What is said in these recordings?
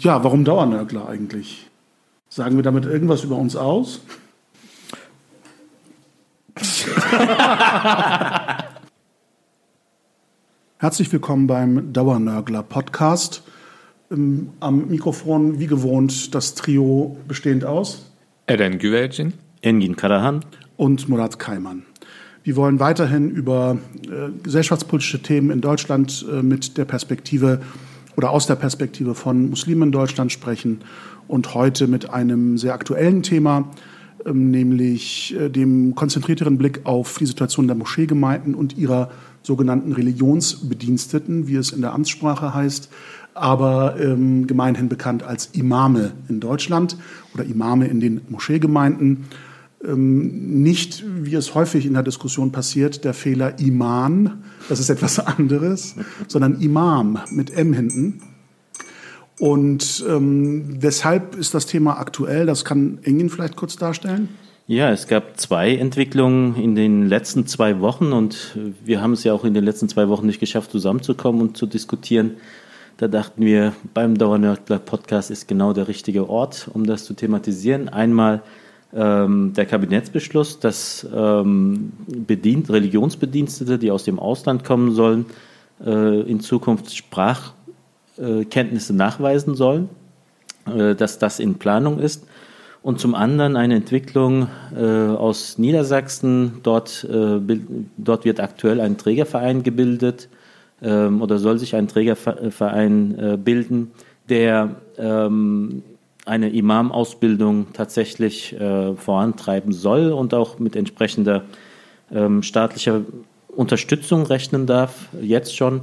ja, warum Dauernörgler eigentlich? Sagen wir damit irgendwas über uns aus? Herzlich willkommen beim Dauernörgler Podcast. Am Mikrofon, wie gewohnt, das Trio bestehend aus Eren Güvercin, Engin Karahan und Murat Kaiman. Wir wollen weiterhin über äh, gesellschaftspolitische Themen in Deutschland äh, mit der Perspektive oder aus der Perspektive von Muslimen in Deutschland sprechen und heute mit einem sehr aktuellen Thema, ähm, nämlich äh, dem konzentrierteren Blick auf die Situation der Moscheegemeinden und ihrer sogenannten Religionsbediensteten, wie es in der Amtssprache heißt, aber ähm, gemeinhin bekannt als Imame in Deutschland oder Imame in den Moscheegemeinden. Ähm, nicht, wie es häufig in der Diskussion passiert, der Fehler Iman, das ist etwas anderes, sondern Imam mit M hinten. Und ähm, weshalb ist das Thema aktuell? Das kann Engin vielleicht kurz darstellen. Ja, es gab zwei Entwicklungen in den letzten zwei Wochen und wir haben es ja auch in den letzten zwei Wochen nicht geschafft, zusammenzukommen und zu diskutieren. Da dachten wir, beim Dauernörgler Podcast ist genau der richtige Ort, um das zu thematisieren. Einmal ähm, der Kabinettsbeschluss, dass ähm, bedient, Religionsbedienstete, die aus dem Ausland kommen sollen, äh, in Zukunft Sprachkenntnisse nachweisen sollen, äh, dass das in Planung ist. Und zum anderen eine Entwicklung äh, aus Niedersachsen. Dort, äh, dort wird aktuell ein Trägerverein gebildet ähm, oder soll sich ein Trägerverein äh, bilden, der ähm, eine Imam-Ausbildung tatsächlich äh, vorantreiben soll und auch mit entsprechender ähm, staatlicher Unterstützung rechnen darf, jetzt schon.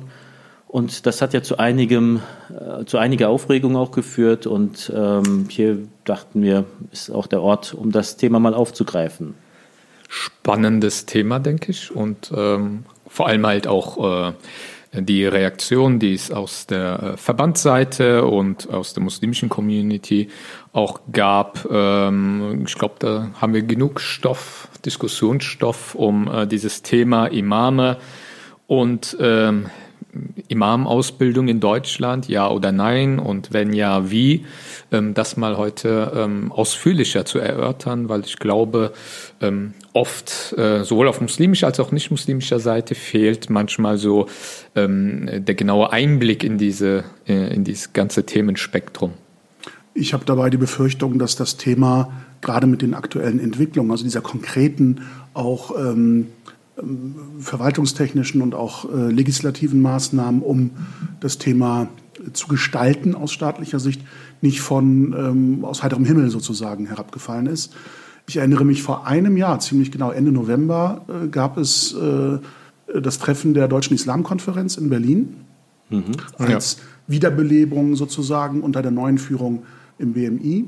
Und das hat ja zu einigem, äh, zu einiger Aufregung auch geführt. Und ähm, hier dachten wir, ist auch der Ort, um das Thema mal aufzugreifen. Spannendes Thema, denke ich. Und ähm, vor allem halt auch äh, die Reaktion, die es aus der äh, Verbandsseite und aus der muslimischen Community auch gab. Ähm, ich glaube, da haben wir genug Stoff, Diskussionsstoff um äh, dieses Thema Imame und ähm, Imam-Ausbildung in Deutschland, ja oder nein? Und wenn ja, wie? Ähm, das mal heute ähm, ausführlicher zu erörtern, weil ich glaube, ähm, oft äh, sowohl auf muslimischer als auch nicht muslimischer Seite fehlt manchmal so der genaue Einblick in diese äh, in dieses ganze Themenspektrum. Ich habe dabei die Befürchtung, dass das Thema gerade mit den aktuellen Entwicklungen, also dieser konkreten auch ähm, verwaltungstechnischen und auch äh, legislativen Maßnahmen, um das Thema zu gestalten aus staatlicher Sicht, nicht von ähm, aus heiterem Himmel sozusagen herabgefallen ist. Ich erinnere mich vor einem Jahr, ziemlich genau Ende November, äh, gab es äh, das Treffen der Deutschen Islamkonferenz in Berlin mhm. als ja. Wiederbelebung sozusagen unter der neuen Führung im BMI.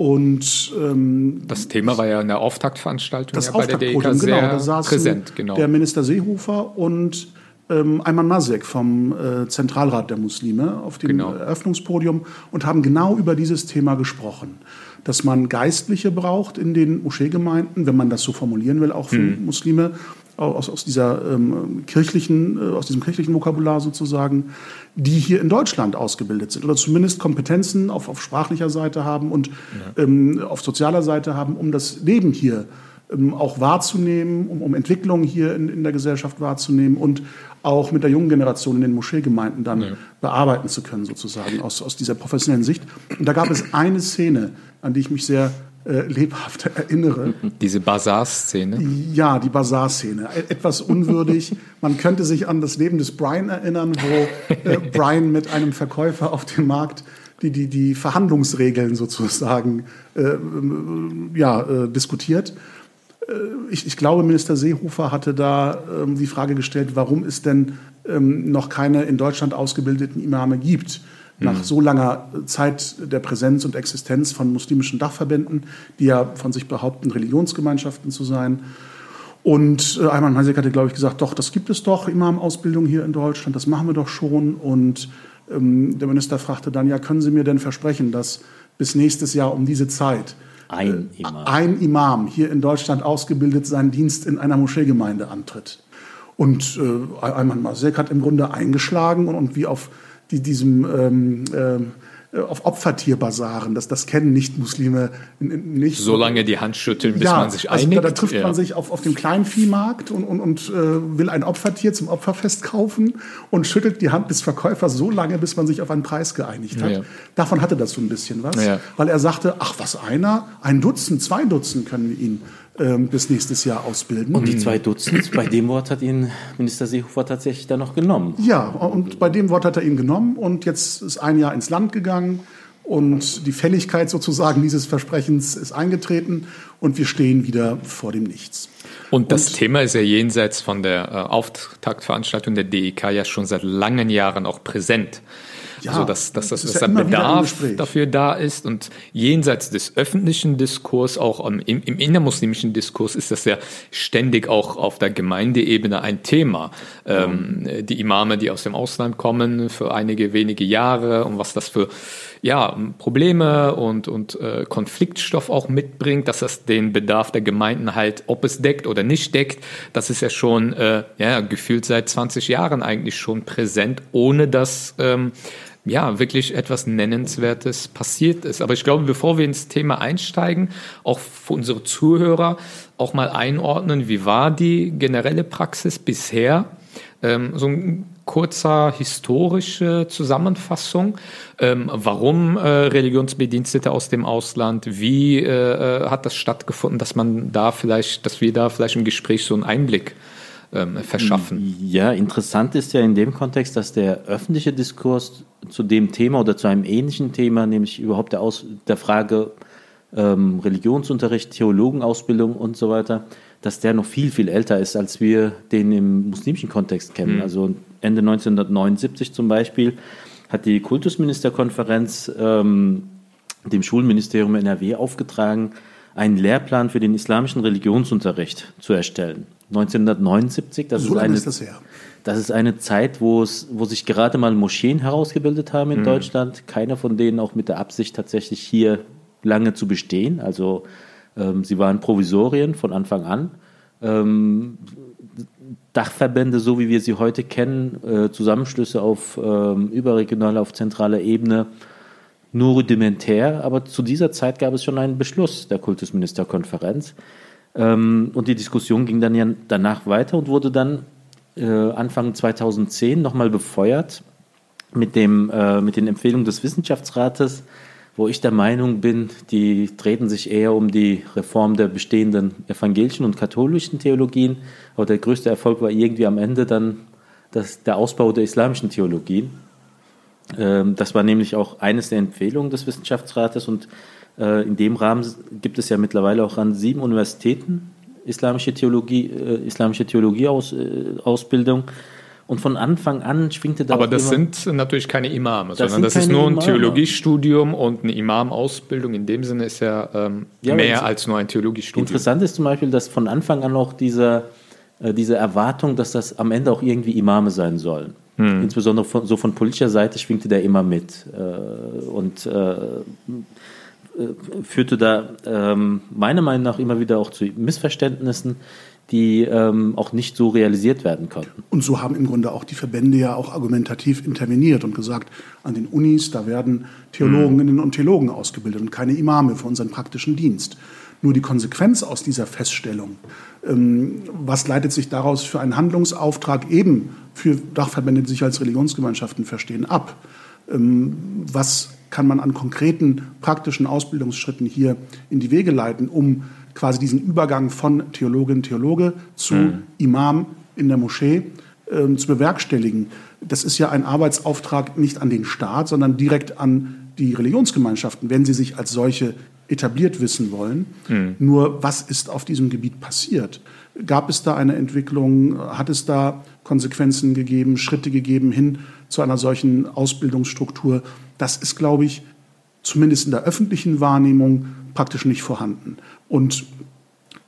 Und ähm, das Thema war ja in der Auftaktveranstaltung das ja bei der DEK genau, sehr da saßen präsent. Genau. Der Minister Seehofer und ähm, Ayman Masek vom äh, Zentralrat der Muslime auf dem genau. Eröffnungspodium und haben genau über dieses Thema gesprochen. Dass man Geistliche braucht in den Moscheegemeinden, wenn man das so formulieren will, auch für hm. Muslime, aus, aus dieser ähm, kirchlichen, äh, aus diesem kirchlichen Vokabular sozusagen, die hier in Deutschland ausgebildet sind oder zumindest Kompetenzen auf, auf sprachlicher Seite haben und ja. ähm, auf sozialer Seite haben, um das Leben hier ähm, auch wahrzunehmen, um, um Entwicklungen hier in, in der Gesellschaft wahrzunehmen und auch mit der jungen Generation in den Moscheegemeinden dann ja. bearbeiten zu können, sozusagen, aus, aus dieser professionellen Sicht. Und da gab es eine Szene, an die ich mich sehr äh, lebhaft erinnere. Diese Bazar-Szene? Ja, die Bazar-Szene. E-, etwas unwürdig. Man könnte sich an das Leben des Brian erinnern, wo äh, Brian mit einem Verkäufer auf dem Markt die, die, die Verhandlungsregeln sozusagen äh, ja, äh, diskutiert. Äh, ich, ich, glaube, Minister Seehofer hatte da ähm, die Frage gestellt, warum es denn ähm, noch keine in Deutschland ausgebildeten Imame gibt nach mhm. so langer Zeit der Präsenz und Existenz von muslimischen Dachverbänden, die ja von sich behaupten, Religionsgemeinschaften zu sein. Und äh, Ayman Masek hatte, glaube ich, gesagt, doch, das gibt es doch, Imam-Ausbildung hier in Deutschland, das machen wir doch schon. Und ähm, der Minister fragte dann, ja, können Sie mir denn versprechen, dass bis nächstes Jahr um diese Zeit ein äh, Imam, ein Imam hier in Deutschland ausgebildet seinen Dienst in einer Moscheegemeinde antritt? Und äh, Ayman Masek hat im Grunde eingeschlagen und, und wie auf die diesem ähm, äh, äh, auf Opfertierbasaren. Das, das kennen Nicht-Muslime nicht. Solange die Hand schütteln, bis ja, man sich einigt. Also da, da trifft ja. man sich auf, auf dem kleinen Viehmarkt und, und, und äh, will ein Opfertier zum Opferfest kaufen und schüttelt die Hand des Verkäufers so lange, bis man sich auf einen Preis geeinigt hat. Ja. Davon hatte das so ein bisschen was, weil er sagte, ach was einer, ein Dutzend, zwei Dutzend können wir ihn ähm, bis nächstes Jahr ausbilden. Und die zwei Dutzend, bei dem Wort hat ihn Minister Seehofer tatsächlich dann noch genommen. Ja, und bei dem Wort hat er ihn genommen und jetzt ist ein Jahr ins Land gegangen und die Fälligkeit sozusagen dieses Versprechens ist eingetreten und wir stehen wieder vor dem Nichts. Und das und, Thema ist ja jenseits von der äh, Auftaktveranstaltung der DEK ja schon seit langen Jahren auch präsent. Ja, also dass, dass, das, dass ja der Bedarf dafür da ist und jenseits des öffentlichen Diskurs, auch im, im innermuslimischen Diskurs ist das ja ständig auch auf der Gemeindeebene ein Thema. Ähm, die Imame, die aus dem Ausland kommen für einige wenige Jahre und was das für ja, Probleme und, und äh, Konfliktstoff auch mitbringt, dass das den Bedarf der Gemeinden halt, ob es deckt oder nicht deckt, das ist ja schon äh, ja, gefühlt seit 20 Jahren eigentlich schon präsent, ohne dass ähm, ja, wirklich etwas Nennenswertes passiert ist. Aber ich glaube, bevor wir ins Thema einsteigen, auch für unsere Zuhörer auch mal einordnen, wie war die generelle Praxis bisher? Ähm, so ein kurzer historische Zusammenfassung. Ähm, warum äh, Religionsbedienstete aus dem Ausland? Wie äh, äh, hat das stattgefunden, dass man da vielleicht, dass wir da vielleicht im Gespräch so einen Einblick ähm, verschaffen. Ja, interessant ist ja in dem Kontext, dass der öffentliche Diskurs zu dem Thema oder zu einem ähnlichen Thema, nämlich überhaupt der, Aus, der Frage ähm, Religionsunterricht, Theologenausbildung und so weiter, dass der noch viel, viel älter ist, als wir den im muslimischen Kontext kennen. Mhm. Also Ende 1979 zum Beispiel hat die Kultusministerkonferenz ähm, dem Schulministerium NRW aufgetragen, einen Lehrplan für den islamischen Religionsunterricht zu erstellen. 1979, das so ist eine, ist das, das, ist eine Zeit, wo, es, wo sich gerade mal Moscheen herausgebildet haben in mhm. Deutschland. Keiner von denen auch mit der Absicht, tatsächlich hier lange zu bestehen. Also ähm, sie waren Provisorien von Anfang an. Ähm, Dachverbände, so wie wir sie heute kennen, äh, Zusammenschlüsse auf ähm, überregionaler, auf zentraler Ebene, nur rudimentär. Aber zu dieser Zeit gab es schon einen Beschluss der Kultusministerkonferenz, ähm, und die Diskussion ging dann ja danach weiter und wurde dann äh, Anfang 2010 nochmal befeuert mit, dem, äh, mit den Empfehlungen des Wissenschaftsrates, wo ich der Meinung bin, die treten sich eher um die Reform der bestehenden evangelischen und katholischen Theologien. Aber der größte Erfolg war irgendwie am Ende dann das, der Ausbau der islamischen Theologien. Ähm, das war nämlich auch eines der Empfehlungen des Wissenschaftsrates und in dem Rahmen gibt es ja mittlerweile auch an sieben Universitäten islamische Theologie, äh, islamische Theologieausbildung. Äh, und von Anfang an schwingte da. Aber das sind natürlich keine Imame, sondern das ist nur ein Imame. Theologiestudium und eine Imamausbildung. In dem Sinne ist ja, ähm, ja mehr als nur ein Theologiestudium. Interessant ist zum Beispiel, dass von Anfang an auch diese, äh, diese Erwartung, dass das am Ende auch irgendwie Imame sein sollen. Hm. Insbesondere von, so von politischer Seite schwingte der immer mit. Äh, und äh, äh, führte da ähm, meiner Meinung nach immer wieder auch zu Missverständnissen, die ähm, auch nicht so realisiert werden konnten. Und so haben im Grunde auch die Verbände ja auch argumentativ interveniert und gesagt, an den Unis, da werden Theologinnen mhm. und Theologen ausgebildet und keine Imame für unseren praktischen Dienst. Nur die Konsequenz aus dieser Feststellung, ähm, was leitet sich daraus für einen Handlungsauftrag eben für Dachverbände, die sich als Religionsgemeinschaften verstehen, ab? Ähm, was kann man an konkreten praktischen Ausbildungsschritten hier in die Wege leiten, um quasi diesen Übergang von Theologin, Theologe zu mhm. Imam in der Moschee äh, zu bewerkstelligen. Das ist ja ein Arbeitsauftrag nicht an den Staat, sondern direkt an die Religionsgemeinschaften, wenn sie sich als solche etabliert wissen wollen. Mhm. Nur was ist auf diesem Gebiet passiert? Gab es da eine Entwicklung? Hat es da Konsequenzen gegeben, Schritte gegeben hin zu einer solchen Ausbildungsstruktur? Das ist, glaube ich, zumindest in der öffentlichen Wahrnehmung praktisch nicht vorhanden. Und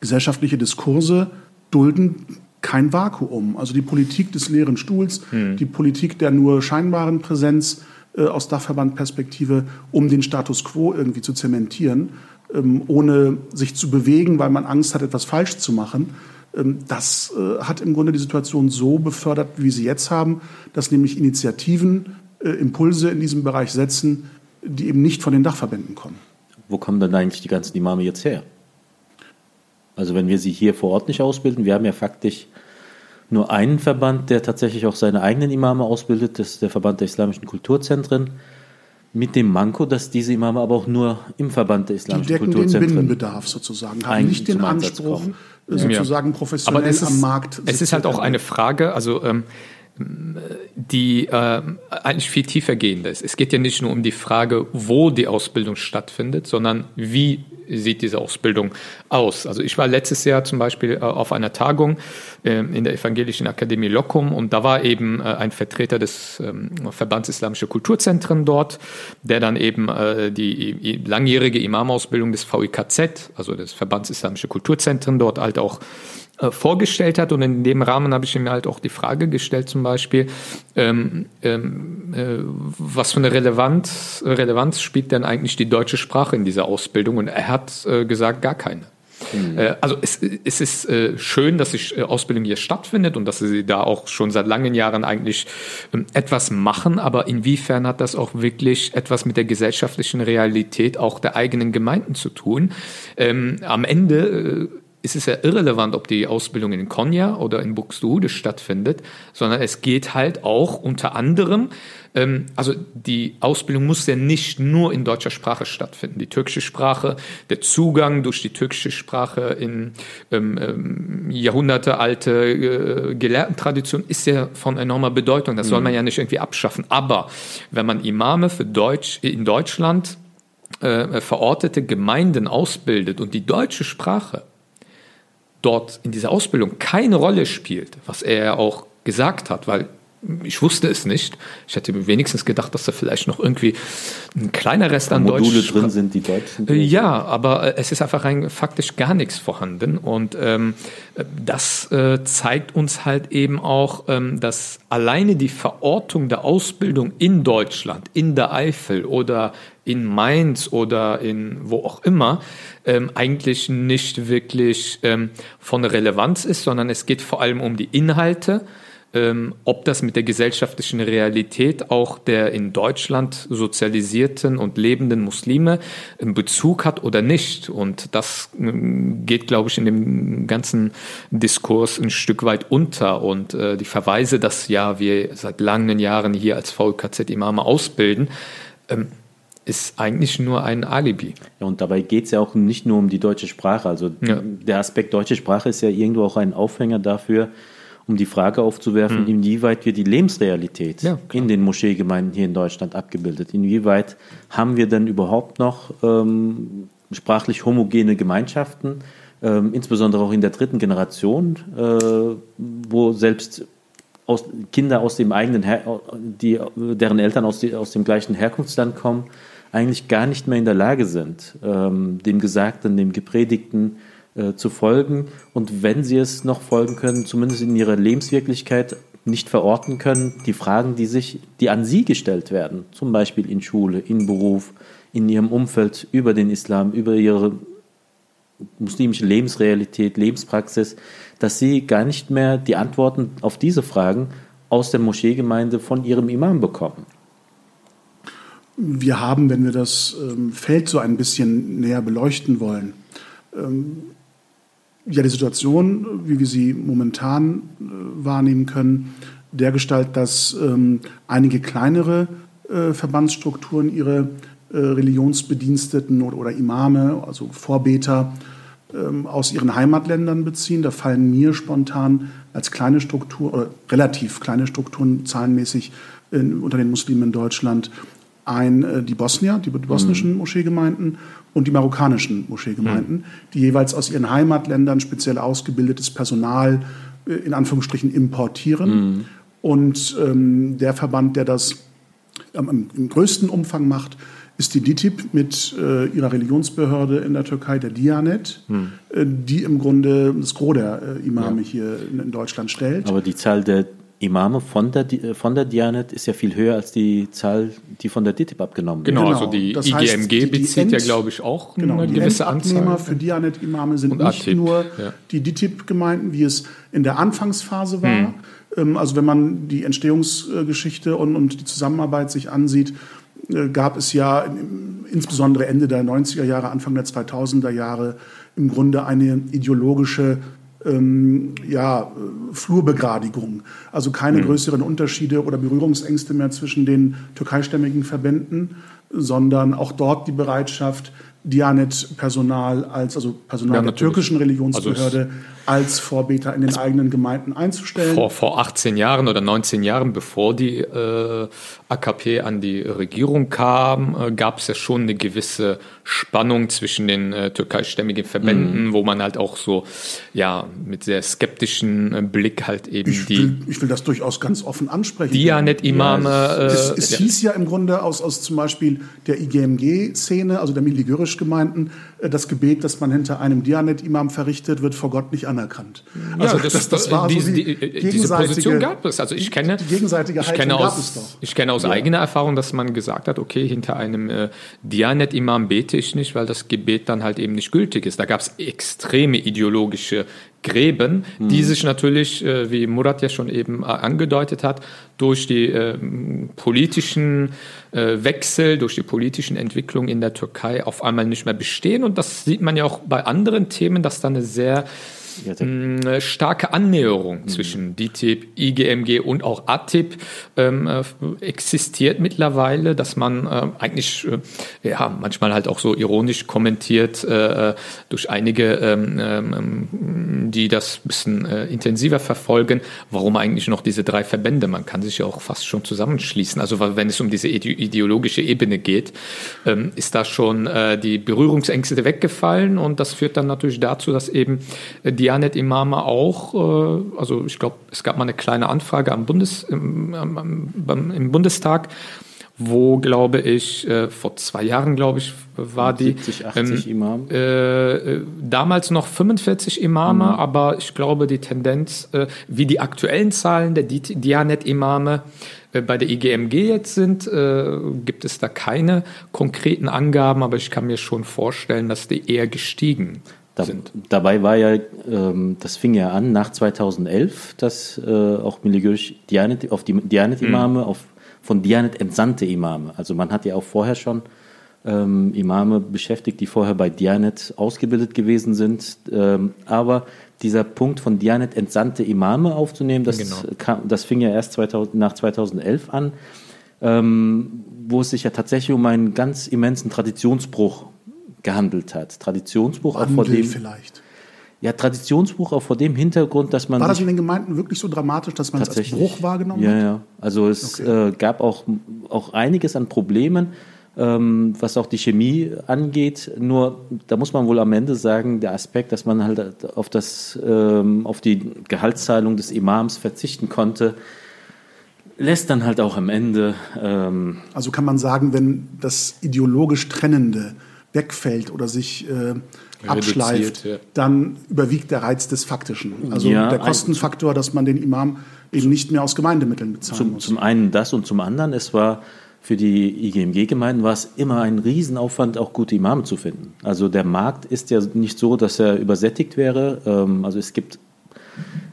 gesellschaftliche Diskurse dulden kein Vakuum. Also die Politik des leeren Stuhls, hm. die Politik der nur scheinbaren Präsenz äh, aus Dachverbandperspektive, um den Status quo irgendwie zu zementieren, ähm, ohne sich zu bewegen, weil man Angst hat, etwas falsch zu machen. Ähm, das äh, hat im Grunde die Situation so befördert, wie wir sie jetzt haben, dass nämlich Initiativen Impulse in diesem Bereich setzen, die eben nicht von den Dachverbänden kommen. Wo kommen dann eigentlich die ganzen Imame jetzt her? Also wenn wir sie hier vor Ort nicht ausbilden, wir haben ja faktisch nur einen Verband, der tatsächlich auch seine eigenen Imame ausbildet, das ist der Verband der islamischen Kulturzentren, mit dem Manko, dass diese Imame aber auch nur im Verband der islamischen die decken Kulturzentren den Binnenbedarf sozusagen, haben nicht den Anspruch, sozusagen ja. professionell ist, am Markt. Es ist halt auch eine Frage, also ähm, die äh, eigentlich viel tiefer gehend ist. Es geht ja nicht nur um die Frage, wo die Ausbildung stattfindet, sondern wie sieht diese Ausbildung aus. Also ich war letztes Jahr zum Beispiel äh, auf einer Tagung äh, in der Evangelischen Akademie Locum und da war eben äh, ein Vertreter des ähm, Verbands Islamische Kulturzentren dort, der dann eben äh, die langjährige Imamausbildung des VIKZ, also des Verbands Islamische Kulturzentren dort halt auch äh, vorgestellt hat. Und in dem Rahmen habe ich ihm halt auch die Frage gestellt, zum Beispiel, ähm, ähm, äh, was für eine Relevanz, Relevanz spielt denn eigentlich die deutsche Sprache in dieser Ausbildung? Und er hat äh, gesagt, gar keine. Mhm. Äh, also es, es ist äh, schön, dass die Ausbildung hier stattfindet und dass sie da auch schon seit langen Jahren eigentlich ähm, etwas machen, aber inwiefern hat das auch wirklich etwas mit der gesellschaftlichen Realität auch der eigenen Gemeinden zu tun? Ähm, am Ende ist es ja irrelevant, ob die Ausbildung in Konya oder in Buxtehude stattfindet, sondern es geht halt auch unter anderem, ähm, also die Ausbildung muss ja nicht nur in deutscher Sprache stattfinden. Die türkische Sprache, der Zugang durch die türkische Sprache in ähm, ähm, jahrhundertealte äh, Gelehrtentradition ist ja von enormer Bedeutung. Das soll man mhm. ja nicht irgendwie abschaffen. Aber wenn man Imame für Deutsch in Deutschland äh, verortete Gemeinden ausbildet und die deutsche Sprache dort in dieser Ausbildung keine Rolle spielt, was er auch gesagt hat, weil ich wusste es nicht. Ich hätte wenigstens gedacht, dass da vielleicht noch irgendwie ein kleiner Rest an Module Deutsch drin sind, die Deutsch sind. Äh, ja, aber äh, es ist einfach rein faktisch gar nichts vorhanden. Und ähm, das äh, zeigt uns halt eben auch, ähm, dass alleine die Verortung der Ausbildung in Deutschland, in der Eifel oder in Mainz oder in wo auch immer, ähm, eigentlich nicht wirklich ähm, von Relevanz ist, sondern es geht vor allem um die Inhalte ähm, ob das mit der gesellschaftlichen Realität auch der in Deutschland sozialisierten und lebenden Muslime einen Bezug hat oder nicht. Und das ähm, geht, glaube ich, in dem ganzen Diskurs ein Stück weit unter. Und äh, die Verweise, dass ja wir seit langen Jahren hier als VKZ Imame ausbilden, ähm, ist eigentlich nur ein Alibi. Ja, und dabei geht es ja auch nicht nur um die deutsche Sprache. Also ja. der Aspekt deutsche Sprache ist ja irgendwo auch ein Aufhänger dafür, um die Frage aufzuwerfen, mhm. inwieweit wir die Lebensrealität ja, in den Moscheegemeinden hier in Deutschland abgebildet. Inwieweit haben wir denn überhaupt noch ähm, sprachlich homogene Gemeinschaften, ähm, insbesondere auch in der dritten Generation, äh, wo selbst aus, Kinder aus dem eigenen, Her die, deren Eltern aus, die, aus dem gleichen Herkunftsland kommen, eigentlich gar nicht mehr in der Lage sind, ähm, dem Gesagten, dem Gepredigten, äh, zu folgen und wenn sie es noch folgen können, zumindest in ihrer Lebenswirklichkeit nicht verorten können, die Fragen, die sich, die an sie gestellt werden, zum Beispiel in Schule, in Beruf, in ihrem Umfeld über den Islam, über ihre muslimische Lebensrealität, Lebenspraxis, dass sie gar nicht mehr die Antworten auf diese Fragen aus der Moscheegemeinde von ihrem Imam bekommen. Wir haben, wenn wir das ähm, Feld so ein bisschen näher beleuchten wollen, ähm, ja die Situation, wie wir sie momentan äh, wahrnehmen können, dergestalt, dass ähm, einige kleinere äh, Verbandsstrukturen ihre äh, Religionsbediensteten oder, oder, Imame, also Vorbeter, ähm, aus ihren Heimatländern beziehen. Da fallen mir spontan als kleine Struktur oder relativ kleine Strukturen zahlenmäßig in, unter den Muslimen in Deutschland ein äh, die Bosnier, die bosnischen mhm. Moscheegemeinden und die marokkanischen Moscheegemeinden, mhm. die jeweils aus ihren Heimatländern speziell ausgebildetes Personal äh, in Anführungsstrichen importieren. Mhm. Und ähm, der Verband, der das ähm, im größten Umfang macht, ist die DITIB mit äh, ihrer Religionsbehörde in der Türkei, der Dianet, mhm. äh, die im Grunde das Gros der äh, Imame ja. hier in, in, Deutschland stellt. Aber die Zahl der Imame von der, von der Dianet ist ja viel höher als die Zahl, die von der DITIB abgenommen wird. Genau, genau. also die das IGMG heißt, die, bezieht End, ja, glaube ich, auch genau, eine gewisse Anzahl. für Dianet-Imame sind nicht ATIP, nur ja. die DITIB-Gemeinden, wie es in der Anfangsphase war. Hm. Ähm, also wenn man die Entstehungsgeschichte und, und die Zusammenarbeit sich ansieht, äh, gab es ja insbesondere Ende der 90er Jahre, Anfang der 2000er Jahre im Grunde eine ideologische ähm, ja, Flurbegradigung. Also keine mhm. größeren Unterschiede oder Berührungsängste mehr zwischen den türkeistämmigen Verbänden, sondern auch dort die Bereitschaft, Dianet-Personal als, also Personal ja, der türkischen Religionsbehörde, also als Vorbeter in den eigenen Gemeinden einzustellen. Vor, vor 18 Jahren oder 19 Jahren, bevor die äh, AKP an die Regierung kam, äh, gab es ja schon eine gewisse Spannung zwischen den äh, türkeistämmigen Verbänden, mhm. wo man halt auch so ja mit sehr skeptischen äh, Blick halt eben ich die. Will, ich will das durchaus ganz offen ansprechen. Dianet-Imame. Ja, es, es, es hieß ja im Grunde aus, aus zum Beispiel der IGMG-Szene, also der Miligürisch-Gemeinden, äh, das Gebet, das man hinter einem Dianet-Imam verrichtet, wird vor Gott nicht anerkannt. Also ja, das, das, das war diese, so die, diese Position gab es. Also ich kenne, die gegenseitige ich kenne aus, Ich kenne aus ja. eigener Erfahrung, dass man gesagt hat, okay, hinter einem äh, Dianet-Imam bete ich nicht, weil das Gebet dann halt eben nicht gültig ist. Da gab es extreme ideologische Gräben, mhm. die sich natürlich, äh, wie Murat ja schon eben äh, angedeutet hat, durch die äh, politischen äh, Wechsel, durch die politischen Entwicklungen in der Türkei auf einmal nicht mehr bestehen. Und das sieht man ja auch bei anderen Themen, dass da eine sehr eine starke Annäherung mhm. zwischen DTIP, IGMG und auch ATIP ähm, äh, existiert mittlerweile, dass man äh, eigentlich äh, ja manchmal halt auch so ironisch kommentiert äh, äh durch einige, ähm, ähm, die das ein bisschen äh, intensiver verfolgen, warum eigentlich noch diese drei Verbände? Man kann sich ja auch fast schon zusammenschließen. Also wenn es um diese ideologische Ebene geht, ähm, ist da schon die Berührungsängste weggefallen und das führt dann natürlich dazu, dass eben die Dianet-Imame auch, äh, also ich glaube, es gab mal eine kleine Anfrage am Bundes, im, im, im Bundestag, wo, glaube ich, äh, vor zwei Jahren, glaube ich, war 70, die. 80 ähm, Imam. Äh, damals noch 45 Imame, mhm. aber ich glaube, die Tendenz, äh, wie die aktuellen Zahlen der Dianet-Imame äh, bei der IGMG jetzt sind, äh, gibt es da keine konkreten Angaben, aber ich kann mir schon vorstellen, dass die eher gestiegen da, dabei war ja, ähm, das fing ja an nach 2011, dass äh, auch Miligösch Dianet, auf die Dianet-Imame, mhm. auf von Dianet entsandte Imame. Also man hat ja auch vorher schon ähm, Imame beschäftigt, die vorher bei Dianet ausgebildet gewesen sind. Ähm, aber dieser Punkt von Dianet entsandte Imame aufzunehmen, das, genau. kam, das fing ja erst 2000, nach 2011 an, ähm, wo es sich ja tatsächlich um einen ganz immensen Traditionsbruch gehandelt hat. Traditionsbuch Wandel auch vor dem vielleicht. Ja, Traditionsbuch auch vor dem Hintergrund, dass man. War das in den Gemeinden wirklich so dramatisch, dass man es als Bruch wahrgenommen ja, hat? Ja, ja. Also es okay. äh, gab auch, auch einiges an Problemen, ähm, was auch die Chemie angeht. Nur da muss man wohl am Ende sagen, der Aspekt, dass man halt auf das, ähm, auf die Gehaltszahlung des Imams verzichten konnte, lässt dann halt auch am Ende. Ähm also kann man sagen, wenn das ideologisch Trennende wegfällt oder sich äh, abschleift, ja. dann überwiegt der Reiz des Faktischen. Also ja, der Kostenfaktor, dass man den Imam eben nicht mehr aus Gemeindemitteln bezahlen zum, muss. Zum einen das und zum anderen, es war für die IGMG-Gemeinden war es immer ein Riesenaufwand, auch gute Imame zu finden. Also der Markt ist ja nicht so, dass er übersättigt wäre. Ähm, also es gibt,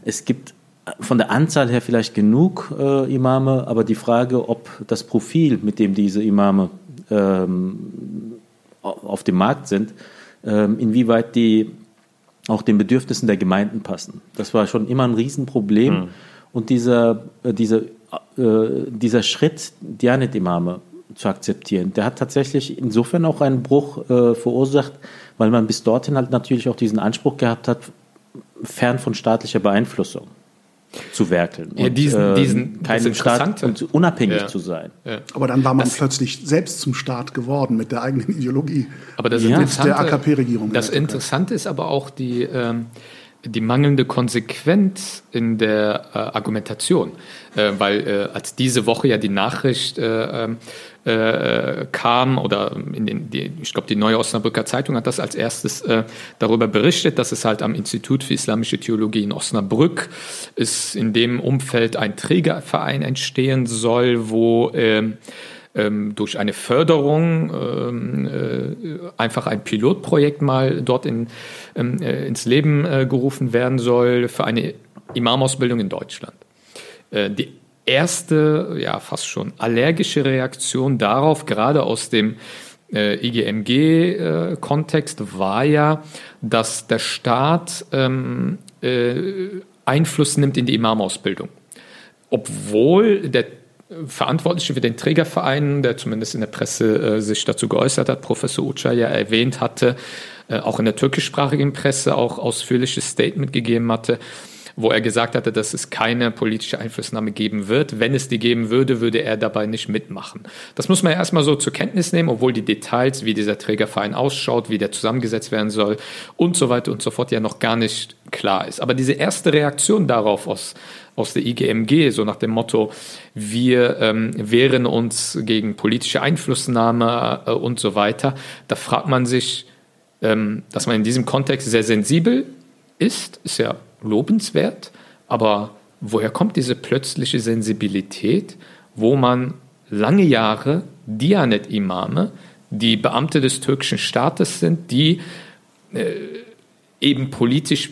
es gibt von der Anzahl her vielleicht genug äh, Imame, aber die Frage, ob das Profil, mit dem diese Imame ähm, auf dem Markt sind, ähm, inwieweit die auch den Bedürfnissen der Gemeinden passen. Das war schon immer ein Riesenproblem. Mhm. Und dieser, äh, dieser, äh, dieser Schritt, Dianet-Imame zu akzeptieren, der hat tatsächlich insofern auch einen Bruch äh, verursacht, weil man bis dorthin halt natürlich auch diesen Anspruch gehabt hat, fern von staatlicher Beeinflussung zu werkeln. Ja, diesen, und, äh, diesen keinem Staat und unabhängig ja. zu sein. Ja. Aber dann war man das, plötzlich selbst zum Staat geworden mit der eigenen Ideologie. Aber das ja. der AKP-Regierung. Das Interessante ist aber auch die, ähm, die mangelnde Konsequenz in der äh, Argumentation. Äh, weil äh, als diese Woche ja die Nachricht äh, äh, kam oder in den, die, ich glaube, die Neue Osnabrücker Zeitung hat das als erstes äh, darüber berichtet, dass es halt am Institut für Islamische Theologie in Osnabrück ist in dem Umfeld ein Trägerverein entstehen soll, wo ähm, durch eine Förderung ähm, äh, einfach ein Pilotprojekt mal dort in, ähm, äh, ins Leben äh, gerufen werden soll für eine Imamausbildung in Deutschland. Äh, die erste, ja, fast schon allergische Reaktion darauf, gerade aus dem äh, IGMG-Kontext, war ja, dass der Staat ähm, äh, Einfluss nimmt in die Imamausbildung. Obwohl der Verantwortliche für den Trägerverein, der zumindest in der Presse äh, sich dazu geäußert hat, Professor Uca ja erwähnt hatte, äh, auch in der türkischsprachigen Presse auch ausführliches Statement gegeben hatte, wo er gesagt hatte, dass es keine politische Einflussnahme geben wird. Wenn es die geben würde, würde er dabei nicht mitmachen. Das muss man erstmal so zur Kenntnis nehmen, obwohl die Details, wie dieser Trägerverein ausschaut, wie der zusammengesetzt werden soll und so weiter und so fort ja noch gar nicht klar ist. Aber diese erste Reaktion darauf aus, aus der IGMG, so nach dem Motto, wir ähm, wehren uns gegen politische Einflussnahme äh, und so weiter, da fragt man sich, ähm, dass man in diesem Kontext sehr sensibel ist, ist ja lobenswert, aber woher kommt diese plötzliche Sensibilität, wo man lange Jahre Dianet-Imame, die Beamte des türkischen Staates sind, die äh, eben politisch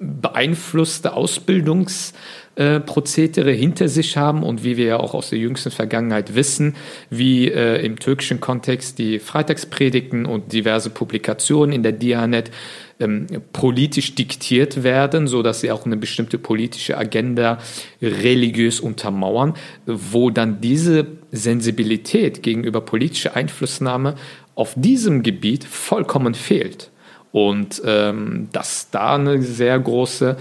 beeinflusste Ausbildungsprozedere äh, hinter sich haben und wie wir ja auch aus der jüngsten Vergangenheit wissen, wie äh, im türkischen Kontext die Freitagspredigten und diverse Publikationen in der Dianet ähm, politisch diktiert werden, so dass sie auch eine bestimmte politische Agenda religiös untermauern, wo dann diese Sensibilität gegenüber politischer Einflussnahme auf diesem Gebiet vollkommen fehlt. Und ähm, dass da eine sehr große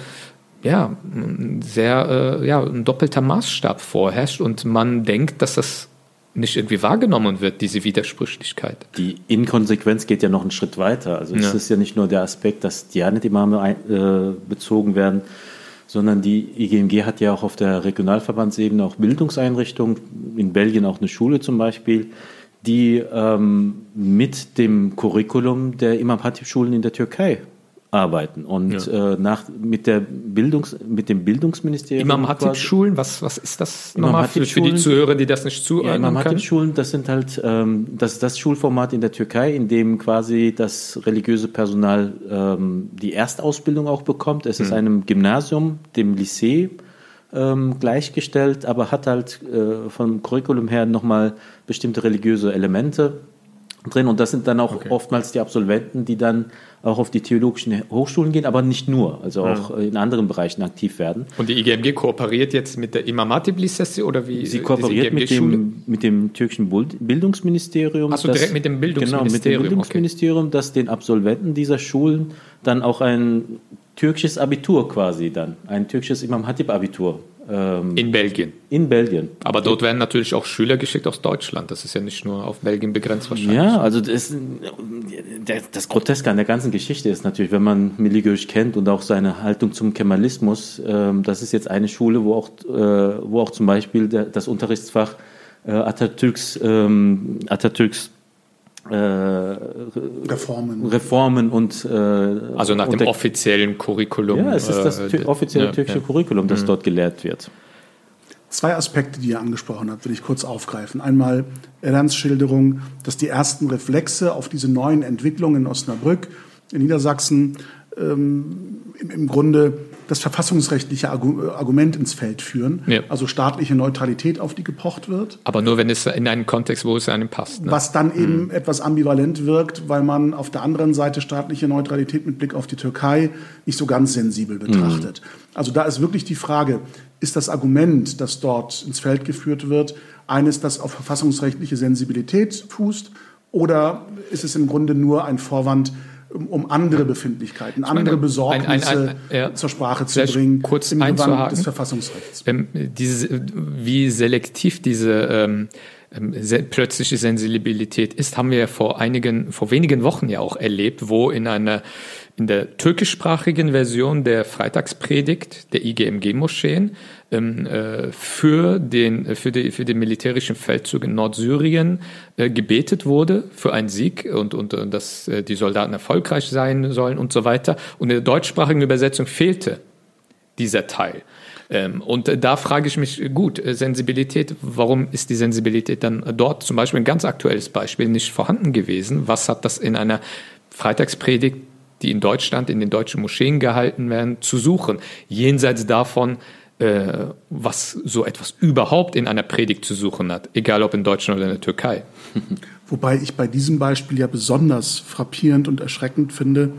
ja, sehr, äh, ja, ein doppelter Maßstab vorherrscht und man denkt, dass das nicht irgendwie wahrgenommen wird, diese Widersprüchlichkeit. Die Inkonsequenz geht ja noch einen Schritt weiter. Also ja. es ist ja nicht nur der Aspekt, dass Dianet-Imame äh, bezogen werden, sondern die IGMG hat ja auch auf der Regionalverbandsebene auch Bildungseinrichtungen, in Belgien auch eine Schule zum Beispiel, die ähm, mit dem Curriculum der Imam Hatib-Schulen in der Türkei arbeiten. Und ja. äh, nach, mit, der Bildungs, mit dem Bildungsministerium. Imam Hatib-Schulen, was, was ist das nochmal für, für die Zuhörer, die das nicht zuordnen ja, Imam Hatib-Schulen, das sind halt ähm, das, ist das Schulformat in der Türkei, in dem quasi das religiöse Personal ähm, die Erstausbildung auch bekommt. Es hm. ist einem Gymnasium, dem Lycée, ähm, gleichgestellt, aber hat halt äh, vom Curriculum her nochmal bestimmte religiöse Elemente drin. Und das sind dann auch okay. oftmals die Absolventen, die dann auch auf die theologischen Hochschulen gehen, aber nicht nur, also auch ja. in anderen Bereichen aktiv werden. Und die IGMG kooperiert jetzt mit der Imam Hatib oder wie? Sie kooperiert mit dem, mit dem türkischen Bildungsministerium. Achso, direkt mit dem Bildungsministerium. Genau, mit dem Bildungsministerium, okay. das den Absolventen dieser Schulen dann auch ein türkisches Abitur quasi dann, ein türkisches Imam Hatib Abitur ähm, in Belgien. In Belgien. Aber dort werden natürlich auch Schüler geschickt aus Deutschland. Das ist ja nicht nur auf Belgien begrenzt wahrscheinlich. Ja, also das, das Groteske an der ganzen Geschichte ist natürlich, wenn man Miligösch kennt und auch seine Haltung zum Kemalismus, ähm, das ist jetzt eine Schule, wo auch, äh, wo auch zum Beispiel das Unterrichtsfach äh, Atatürks, ähm, Atatürks äh, Reformen. Reformen und äh, also nach dem offiziellen Curriculum. Ja, es ist das äh, offizielle türkische ja. Curriculum, das mhm. dort gelehrt wird. Zwei Aspekte, die ihr angesprochen habt, will ich kurz aufgreifen. Einmal Erlands Schilderung, dass die ersten Reflexe auf diese neuen Entwicklungen in Osnabrück, in Niedersachsen, ähm, im, im Grunde das verfassungsrechtliche Argument ins Feld führen, ja. also staatliche Neutralität, auf die gepocht wird. Aber nur, wenn es in einen Kontext, wo es einem passt. Ne? Was dann eben mhm. etwas ambivalent wirkt, weil man auf der anderen Seite staatliche Neutralität mit Blick auf die Türkei nicht so ganz sensibel betrachtet. Mhm. Also da ist wirklich die Frage, ist das Argument, das dort ins Feld geführt wird, eines, das auf verfassungsrechtliche Sensibilität fußt, oder ist es im Grunde nur ein Vorwand, um andere Befindlichkeiten, meine, andere Besorgnisse ein, ein, ein, ja, zur Sprache zu bringen kurz im Gewand des Verfassungsrechts. Ähm, diese, wie selektiv diese ähm, ähm, plötzliche Sensibilität ist, haben wir ja vor einigen, vor wenigen Wochen ja auch erlebt, wo in einer in der türkischsprachigen Version der Freitagspredigt der IGMG-Moscheen äh, für, den, äh, für, die, für den militärischen Feldzug in Nordsyrien äh, gebetet wurde, für einen Sieg und, und, dass äh, die Soldaten erfolgreich sein sollen und so weiter. Und in der deutschsprachigen Übersetzung fehlte dieser Teil. Ähm, und da frage ich mich, gut, äh, Sensibilität, warum ist die Sensibilität dann dort zum Beispiel ein ganz aktuelles Beispiel nicht vorhanden gewesen? Was hat das in einer Freitagspredigt die in Deutschland in den deutschen Moscheen gehalten werden, zu suchen. Jenseits davon, äh, was so etwas überhaupt in einer Predigt zu suchen hat, egal ob in Deutschland oder in der Türkei. Wobei ich bei diesem Beispiel ja besonders frappierend und erschreckend finde,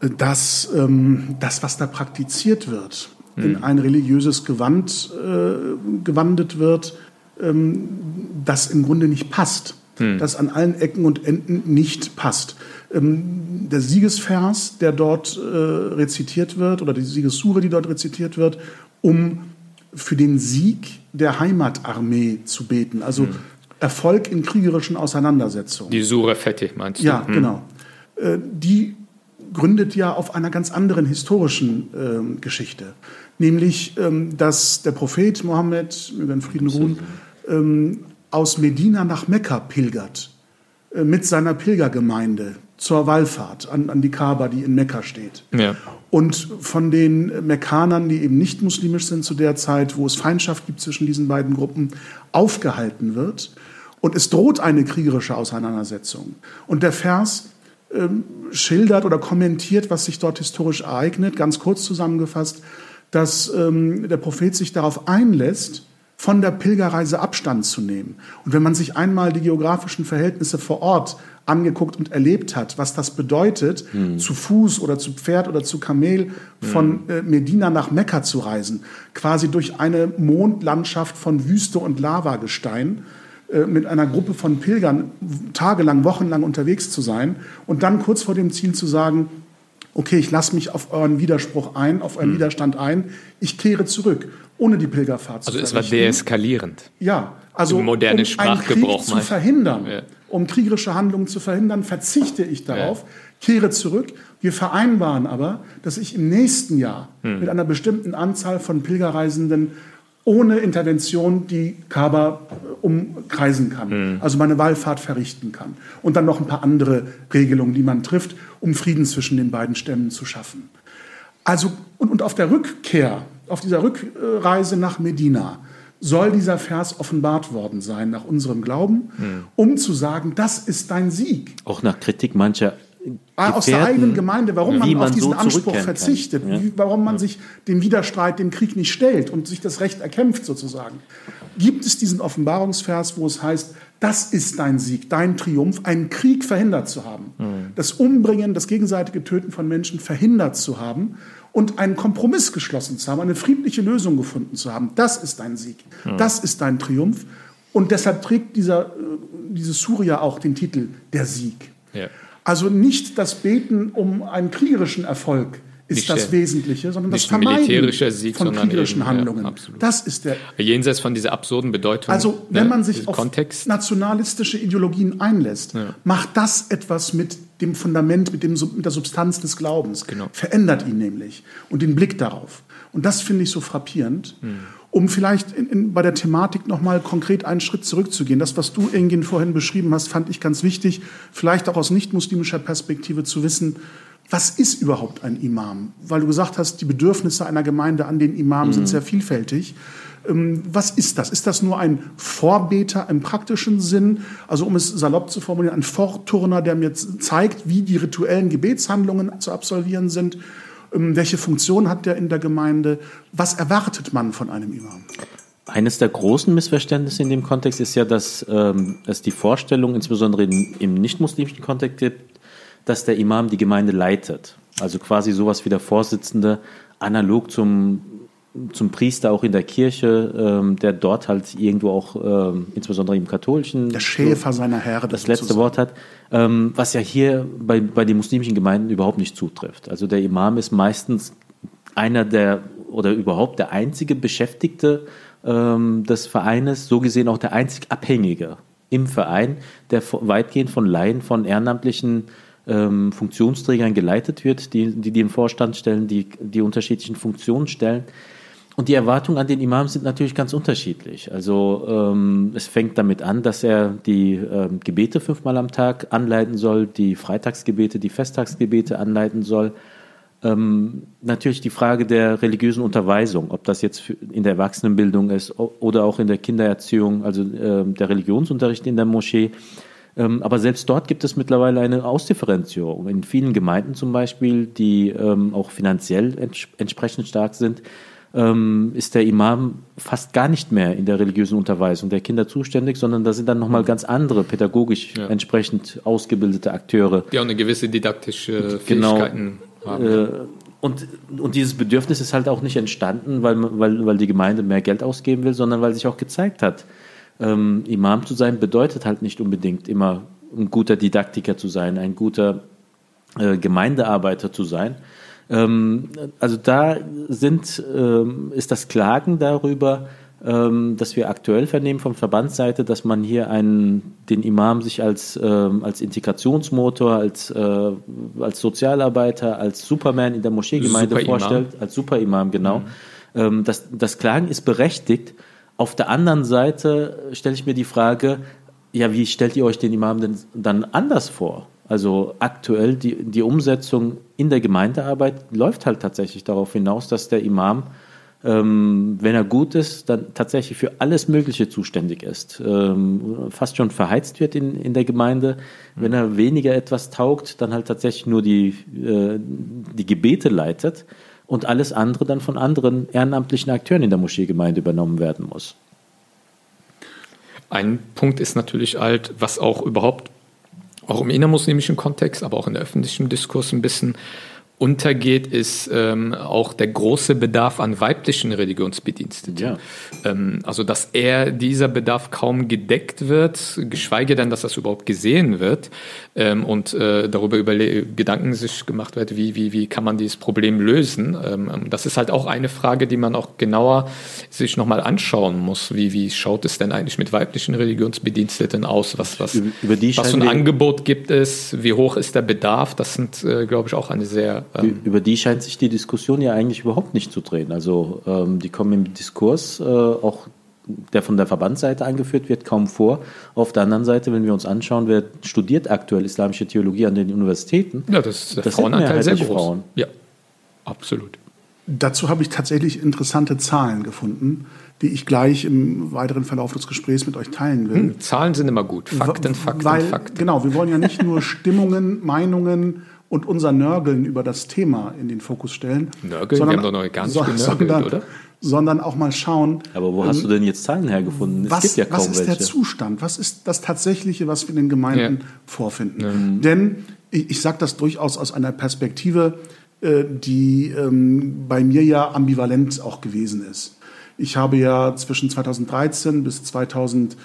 äh, dass ähm, das, was da praktiziert wird, hm. in ein religiöses Gewand äh, gewandelt wird, ähm, das im Grunde nicht passt, hm. das an allen Ecken und Enden nicht passt. Ähm, der Siegesvers, der dort äh, rezitiert wird, oder die Siegessure, die dort rezitiert wird, um für den Sieg der Heimatarmee zu beten. Also hm. Erfolg in kriegerischen Auseinandersetzungen. Die Sure Fettih meinst du? Ja, hm. genau. Äh, die gründet ja auf einer ganz anderen historischen äh, Geschichte. Nämlich, ähm, dass der Prophet Mohammed, möge in Frieden ruhen, ähm, aus Medina nach Mekka pilgert äh, mit seiner Pilgergemeinde zur Wallfahrt an, an die Kaaba, die in Mekka steht. Ja. Und von den Mekkanern, die eben nicht muslimisch sind zu der Zeit, wo es Feindschaft gibt zwischen diesen beiden Gruppen, aufgehalten wird. Und es droht eine kriegerische Auseinandersetzung. Und der Vers ähm, schildert oder kommentiert, was sich dort historisch ereignet, ganz kurz zusammengefasst, dass ähm, der Prophet sich darauf einlässt, von der Pilgerreise Abstand zu nehmen. Und wenn man sich einmal die geografischen Verhältnisse vor Ort angeguckt und erlebt hat, was das bedeutet, hm. zu Fuß oder zu Pferd oder zu Kamel von hm. äh, Medina nach Mekka zu reisen, quasi durch eine Mondlandschaft von Wüste und Lavagestein, äh, mit einer Gruppe von Pilgern tagelang, wochenlang unterwegs zu sein und dann kurz vor dem Ziel zu sagen, okay, ich lasse mich auf euren Widerspruch ein, auf euren hm. Widerstand ein, ich kehre zurück, ohne die Pilgerfahrt zu Also es war deeskalierend. Ja, also um einen Krieg zu verhindern, ja. um kriegerische Handlungen zu verhindern, verzichte ich darauf, ja. kehre zurück. Wir vereinbaren aber, dass ich im nächsten Jahr hm. mit einer bestimmten Anzahl von Pilgerreisenden ohne Intervention die Kaaba äh, umkreisen kann, mhm. also meine Wallfahrt verrichten kann. Und dann noch ein paar andere Regelungen, die man trifft, um Frieden zwischen den beiden Stämmen zu schaffen. Also, und, und auf der Rückkehr, auf dieser Rückreise nach Medina, soll dieser Vers offenbart worden sein, nach unserem Glauben, mhm. um zu sagen, das ist dein Sieg. Auch nach Kritik mancher Ah, aus der eigenen Gemeinde, warum man, man auf diesen so Anspruch verzichtet, ja. warum man sich dem Widerstreit, dem Krieg nicht stellt und sich das Recht erkämpft sozusagen. Gibt es diesen Offenbarungsvers, wo es heißt, das ist dein Sieg, dein Triumph, einen Krieg verhindert zu haben, mhm. das Umbringen, das gegenseitige Töten von Menschen verhindert zu haben und einen Kompromiss geschlossen zu haben, eine friedliche Lösung gefunden zu haben. Das ist dein Sieg, mhm. das ist dein Triumph. Und deshalb trägt dieser, äh, diese Surya auch den Titel Der Sieg. Ja. Also nicht das Beten um einen kriegerischen Erfolg ist nicht das der, Wesentliche, sondern das Vermeiden Sieg, von kriegerischen eben, Handlungen. Ja, das ist der. Jenseits von dieser absurden Bedeutung. Also wenn man sich auf Kontext. nationalistische Ideologien einlässt, ja. macht das etwas mit dem Fundament, mit, dem, mit der Substanz des Glaubens. Genau. Verändert ihn nämlich und den Blick darauf. Und das finde ich so frappierend. Hm um vielleicht in, in, bei der Thematik nochmal konkret einen Schritt zurückzugehen. Das, was du, Engin, vorhin beschrieben hast, fand ich ganz wichtig, vielleicht auch aus nicht-muslimischer Perspektive zu wissen, was ist überhaupt ein Imam? Weil du gesagt hast, die Bedürfnisse einer Gemeinde an den Imam mhm. sind sehr vielfältig. Ähm, was ist das? Ist das nur ein Vorbeter im praktischen Sinn? Also um es salopp zu formulieren, ein Vorturner, der mir zeigt, wie die rituellen Gebetshandlungen zu absolvieren sind? Ähm, welche Funktion hat der in der Gemeinde? Was erwartet man von einem Imam? Eines der großen Missverständnisse in dem Kontext ist ja, dass ähm, es die Vorstellung, insbesondere im, im nicht-muslimischen Kontext gibt, dass der Imam die Gemeinde leitet. Also quasi sowas wie der Vorsitzende, analog zum zum Priester auch in der Kirche, ähm, der dort halt irgendwo auch, ähm, insbesondere im katholischen, der Schäfer so, seiner Herren, das letzte sozusagen. Wort hat, ähm, was ja hier bei, bei den muslimischen Gemeinden überhaupt nicht zutrifft. Also der Imam ist meistens einer der oder überhaupt der einzige Beschäftigte ähm, des Vereines, so gesehen auch der einzig Abhängige im Verein, der weitgehend von Laien, von ehrenamtlichen ähm, Funktionsträgern geleitet wird, die, die den Vorstand stellen, die die unterschiedlichen Funktionen stellen. Und die Erwartungen an den Imam sind natürlich ganz unterschiedlich. Also ähm, es fängt damit an, dass er die ähm, Gebete fünfmal am Tag anleiten soll, die Freitagsgebete, die Festtagsgebete anleiten soll. Ähm, natürlich die Frage der religiösen Unterweisung, ob das jetzt in der Erwachsenenbildung ist oder auch in der Kindererziehung, also ähm, der Religionsunterricht in der Moschee. Ähm, aber selbst dort gibt es mittlerweile eine Ausdifferenzierung. In vielen Gemeinden zum Beispiel, die ähm, auch finanziell ents entsprechend stark sind, ähm, ist der Imam fast gar nicht mehr in der religiösen Unterweisung der Kinder zuständig, sondern da sind dann nochmal ganz andere pädagogisch ja. entsprechend ausgebildete Akteure. Die auch eine gewisse didaktische genau. Fähigkeiten genau, haben. Äh, und, und dieses Bedürfnis ist halt auch nicht entstanden, weil, weil, weil die Gemeinde mehr Geld ausgeben will, sondern weil sich auch gezeigt hat, ähm, Imam zu sein bedeutet halt nicht unbedingt immer ein guter Didaktiker zu sein, ein guter äh, Gemeindearbeiter zu sein. Ähm, also da sind, ähm, ist das Klagen darüber, ähm, dass wir aktuell vernehmen von Verbandsseite, dass man hier einen, den Imam sich als, ähm, als Integrationsmotor, als, äh, als Sozialarbeiter, als Superman in der Moscheegemeinde vorstellt, als Superimam, genau. Mhm. Ähm, das, das Klagen ist berechtigt. Auf der anderen Seite stelle ich mir die Frage, ja, wie stellt ihr euch den Imam denn dann anders vor? Also aktuell die, die Umsetzung in der Gemeindearbeit läuft halt tatsächlich darauf hinaus, dass der Imam, ähm, wenn er gut ist, dann tatsächlich für alles Mögliche zuständig ist. Ähm, fast schon verheizt wird in, in der Gemeinde. Wenn er weniger etwas taugt, dann halt tatsächlich nur die, äh, die Gebete leitet und alles andere dann von anderen ehrenamtlichen Akteuren in der Moscheegemeinde übernommen werden muss. Ein Punkt ist natürlich halt, was auch überhaupt auch im innermuslimischen Kontext, aber auch in der öffentlichen Diskurs ein bisschen untergeht, ist ähm, auch der große Bedarf an weiblichen Religionsbediensteten. Ja. Ähm, also dass er dieser Bedarf kaum gedeckt wird, geschweige denn, dass das überhaupt gesehen wird ähm, und äh, darüber Gedanken sich gemacht wird, wie, wie, wie kann man dieses Problem lösen. Ähm, das ist halt auch eine Frage, die man auch genauer sich nochmal anschauen muss. Wie, wie schaut es denn eigentlich mit weiblichen Religionsbediensteten aus? Was, was, über die was für ein Angebot gibt es? Wie hoch ist der Bedarf? Das sind, äh, glaube ich, auch eine sehr ähm, Über die scheint sich die Diskussion ja eigentlich überhaupt nicht zu drehen. Also ähm, die kommen im Diskurs, äh, auch der von der Verbandsseite angeführt wird, kaum vor. Auf der anderen Seite, wenn wir uns anschauen, wer studiert aktuell islamische Theologie an den Universitäten, ja, das ist der das Frauenanteil sehr groß. Frauen. Ja, absolut. Dazu habe ich tatsächlich interessante Zahlen gefunden, die ich gleich im weiteren Verlauf des Gesprächs mit euch teilen will. Hm, Zahlen sind immer gut. Fakten, Fakten, Weil, Fakten. Genau, wir wollen ja nicht nur Stimmungen, Meinungen und unser Nörgeln über das Thema in den Fokus stellen. Nörgeln? Sondern, wir haben doch noch gar nicht so, genörgelt, sondern, oder? Sondern auch mal schauen. Aber wo ähm, hast du denn jetzt Zahlen hergefunden? Es was, gibt ja kaum was ist welche. der Zustand? Was ist das Tatsächliche, was wir in den Gemeinden ja. vorfinden? Mhm. Denn ich, ich sage das durchaus aus einer Perspektive, äh, die ähm, bei mir ja ambivalent auch gewesen ist. Ich habe ja zwischen 2013 bis 2000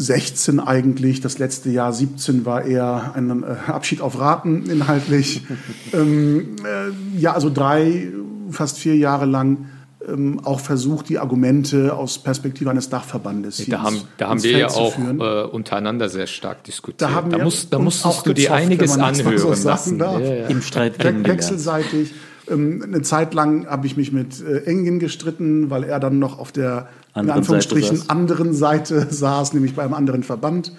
16 eigentlich. Das letzte Jahr 17 war eher ein äh, Abschied auf Raten inhaltlich. ähm, äh, ja, also drei, fast vier Jahre lang ähm, auch versucht, die Argumente aus Perspektive eines Dachverbandes Da haben, da haben wir ja auch äh, untereinander sehr stark diskutiert. Da, haben da, musst, da musstest du dir einiges anhören so lassen. Ja, ja. Im Streit Wechselseitig. Ähm, eine Zeit lang habe ich mich mit äh, Engin gestritten, weil er dann noch auf der in Anführungsstrichen Seite anderen Seite saß, nämlich bei einem anderen Verband.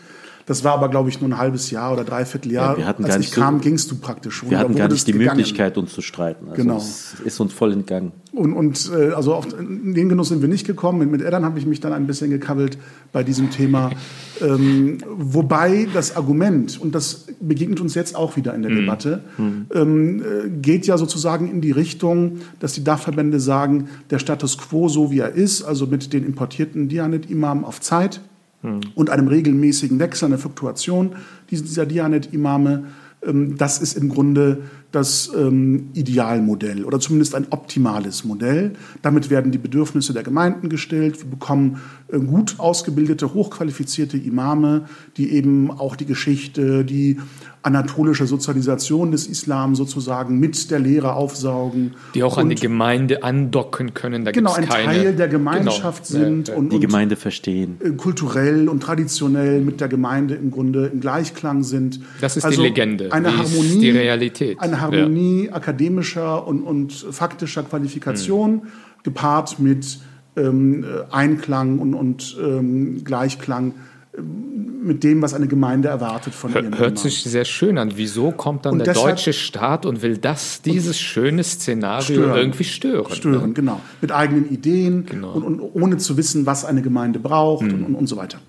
Das war aber, glaube ich, nur ein halbes Jahr oder dreiviertel Jahr. Ja, wir hatten Als ich kam, so, gingst du praktisch. Wir hatten gar nicht die gegangen. Möglichkeit, uns zu streiten. Also genau. Es ist uns voll entgangen. Und, und äh, also auf den Genuss sind wir nicht gekommen. Mit, mit Eddern habe ich mich dann ein bisschen gekabbelt bei diesem Thema. ähm, wobei das Argument, und das begegnet uns jetzt auch wieder in der mhm. Debatte, mhm. Ähm, äh, geht ja sozusagen in die Richtung, dass die Dachverbände sagen, der Status quo so wie er ist, also mit den importierten Dianet-Imamen auf Zeit, hm. und einem regelmäßigen Wechsel, einer Fluktuation dieser Dianet-Imame. Ähm, das ist im Grunde das ähm, Idealmodell oder zumindest ein optimales Modell. Damit werden die Bedürfnisse der Gemeinden gestellt. Wir bekommen äh, gut ausgebildete, hochqualifizierte Imame, die eben auch die Geschichte, die anatolische Sozialisation des Islam sozusagen mit der Lehre aufsaugen. Die auch an die Gemeinde andocken können. Da genau, ein keine, Teil der Gemeinschaft genau, sind. Ja. Und, die Gemeinde verstehen. Äh, kulturell und traditionell mit der Gemeinde im Grunde im Gleichklang sind. Das ist also die Legende. Eine Harmonie, die Realität. Eine Harmonie ja. akademischer und, und faktischer Qualifikation hm. gepaart mit ähm, Einklang und, und ähm, Gleichklang mit dem, was eine Gemeinde erwartet von ihren Hört sich sehr schön an. Wieso kommt dann und der deutsche Staat und will das, dieses schöne Szenario stören, irgendwie stören? Stören, ne? genau. Mit eigenen Ideen genau. und, und, ohne zu wissen, was eine Gemeinde braucht hm. und, und, so weiter.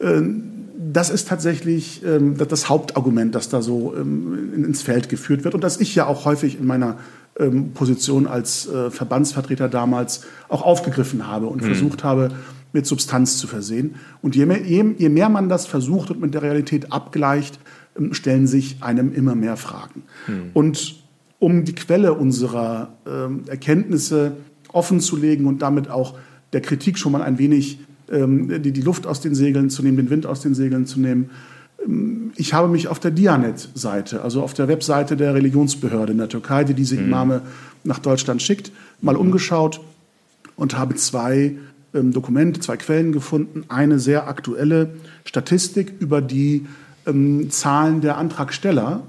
Äh, das ist tatsächlich ähm, das Hauptargument, das da so ähm, ins Feld geführt wird und das ich ja auch häufig in meiner ähm, Position als äh, Verbandsvertreter damals auch aufgegriffen habe und mhm. versucht habe, mit Substanz zu versehen. Und je mehr, je, mehr, man das versucht und mit der Realität abgleicht, ähm, stellen sich einem immer mehr Fragen. Mhm. Und um die Quelle unserer ähm, Erkenntnisse offen zu legen und damit auch der Kritik schon mal ein wenig ähm, die, die Luft aus den Segeln zu nehmen, den Wind aus den Segeln zu nehmen, ähm, ich habe mich auf der Dianet-Seite, also auf der Webseite der Religionsbehörde in der Türkei, die diese mhm. Imame nach Deutschland schickt, mal mhm. umgeschaut und habe zwei ähm, Dokumente, zwei Quellen gefunden. Eine sehr aktuelle Statistik über die ähm, Zahlen der Antragsteller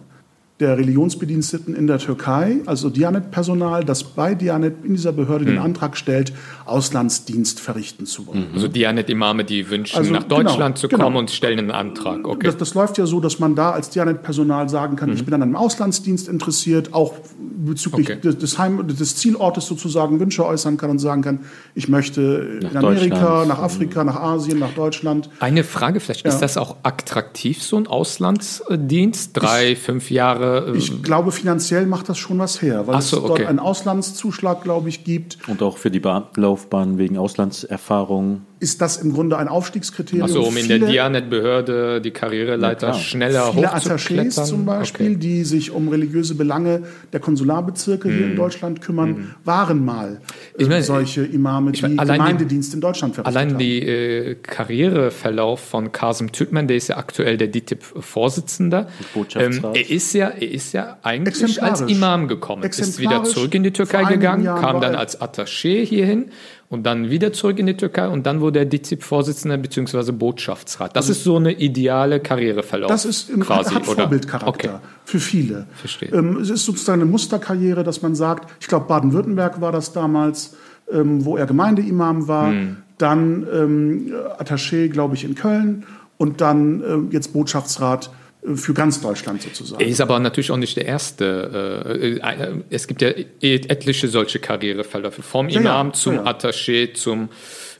der Religionsbediensteten in der Türkei, also Dianet-Personal, das bei Dianet in dieser Behörde mhm. den Antrag stellt, Auslandsdienst verrichten zu wollen. Also Dianet-Imame, die wünschen, also, nach Deutschland genau, zu kommen genau. und stellen einen Antrag. Okay. Das, das, läuft ja so, dass man da als Dianet-Personal sagen kann, mhm. ich bin an einem Auslandsdienst interessiert, auch bezüglich okay. des, Heim, des Zielortes sozusagen Wünsche äußern kann und sagen kann, ich möchte nach in Amerika, nach Afrika, nach Asien, nach Deutschland. Eine Frage vielleicht, ja. ist das auch attraktiv, so ein Auslandsdienst? Drei, ich, fünf Jahre äh, ich glaube, finanziell macht das schon was her, weil so, es dort okay. einen Auslandszuschlag, glaube ich, gibt. Und auch für die Beamtenlaufbahn wegen Auslandserfahrung ist das im Grunde ein Aufstiegskriterium. Also um in der Dianet-Behörde die Karriereleiter ja, schneller Viele Attachés zum Beispiel, okay. die sich um religiöse Belange der Konsularbezirke mm. hier in mhm. Deutschland kümmern, mm. waren mal äh, meine, solche Imame, die meine, Gemeindedienst in Deutschland verrichtet Allein haben. die äh, Karriereverlauf von Kasim Tütman, der ist ja aktuell der DITIB-Vorsitzender. Ähm, er, ist ja, er ist ja eigentlich als Imam gekommen, ist wieder zurück in die Türkei gegangen, kam dann als Attaché hierhin und dann wieder zurück in die Türkei und dann wurde er DITIB-Vorsitzender bzw. Botschaftsrat. Das also ist so eine ideale Karriereverlauf. Das ist im, quasi, hat Vorbildcharakter okay. für viele. Verstehe. Ähm, es ist sozusagen eine Musterkarriere, dass man sagt, ich glaube Baden-Württemberg war das damals, ähm, wo er Gemeindeimam war, hm. dann ähm, Attaché, glaube ich, in Köln und dann äh, jetzt Botschaftsrat für ganz Deutschland sozusagen. Er ist aber natürlich auch nicht der Erste. Äh, äh, es gibt ja etliche solche Karriereverläufe. Vom ja, Imam ja, zum ja. Attaché, zum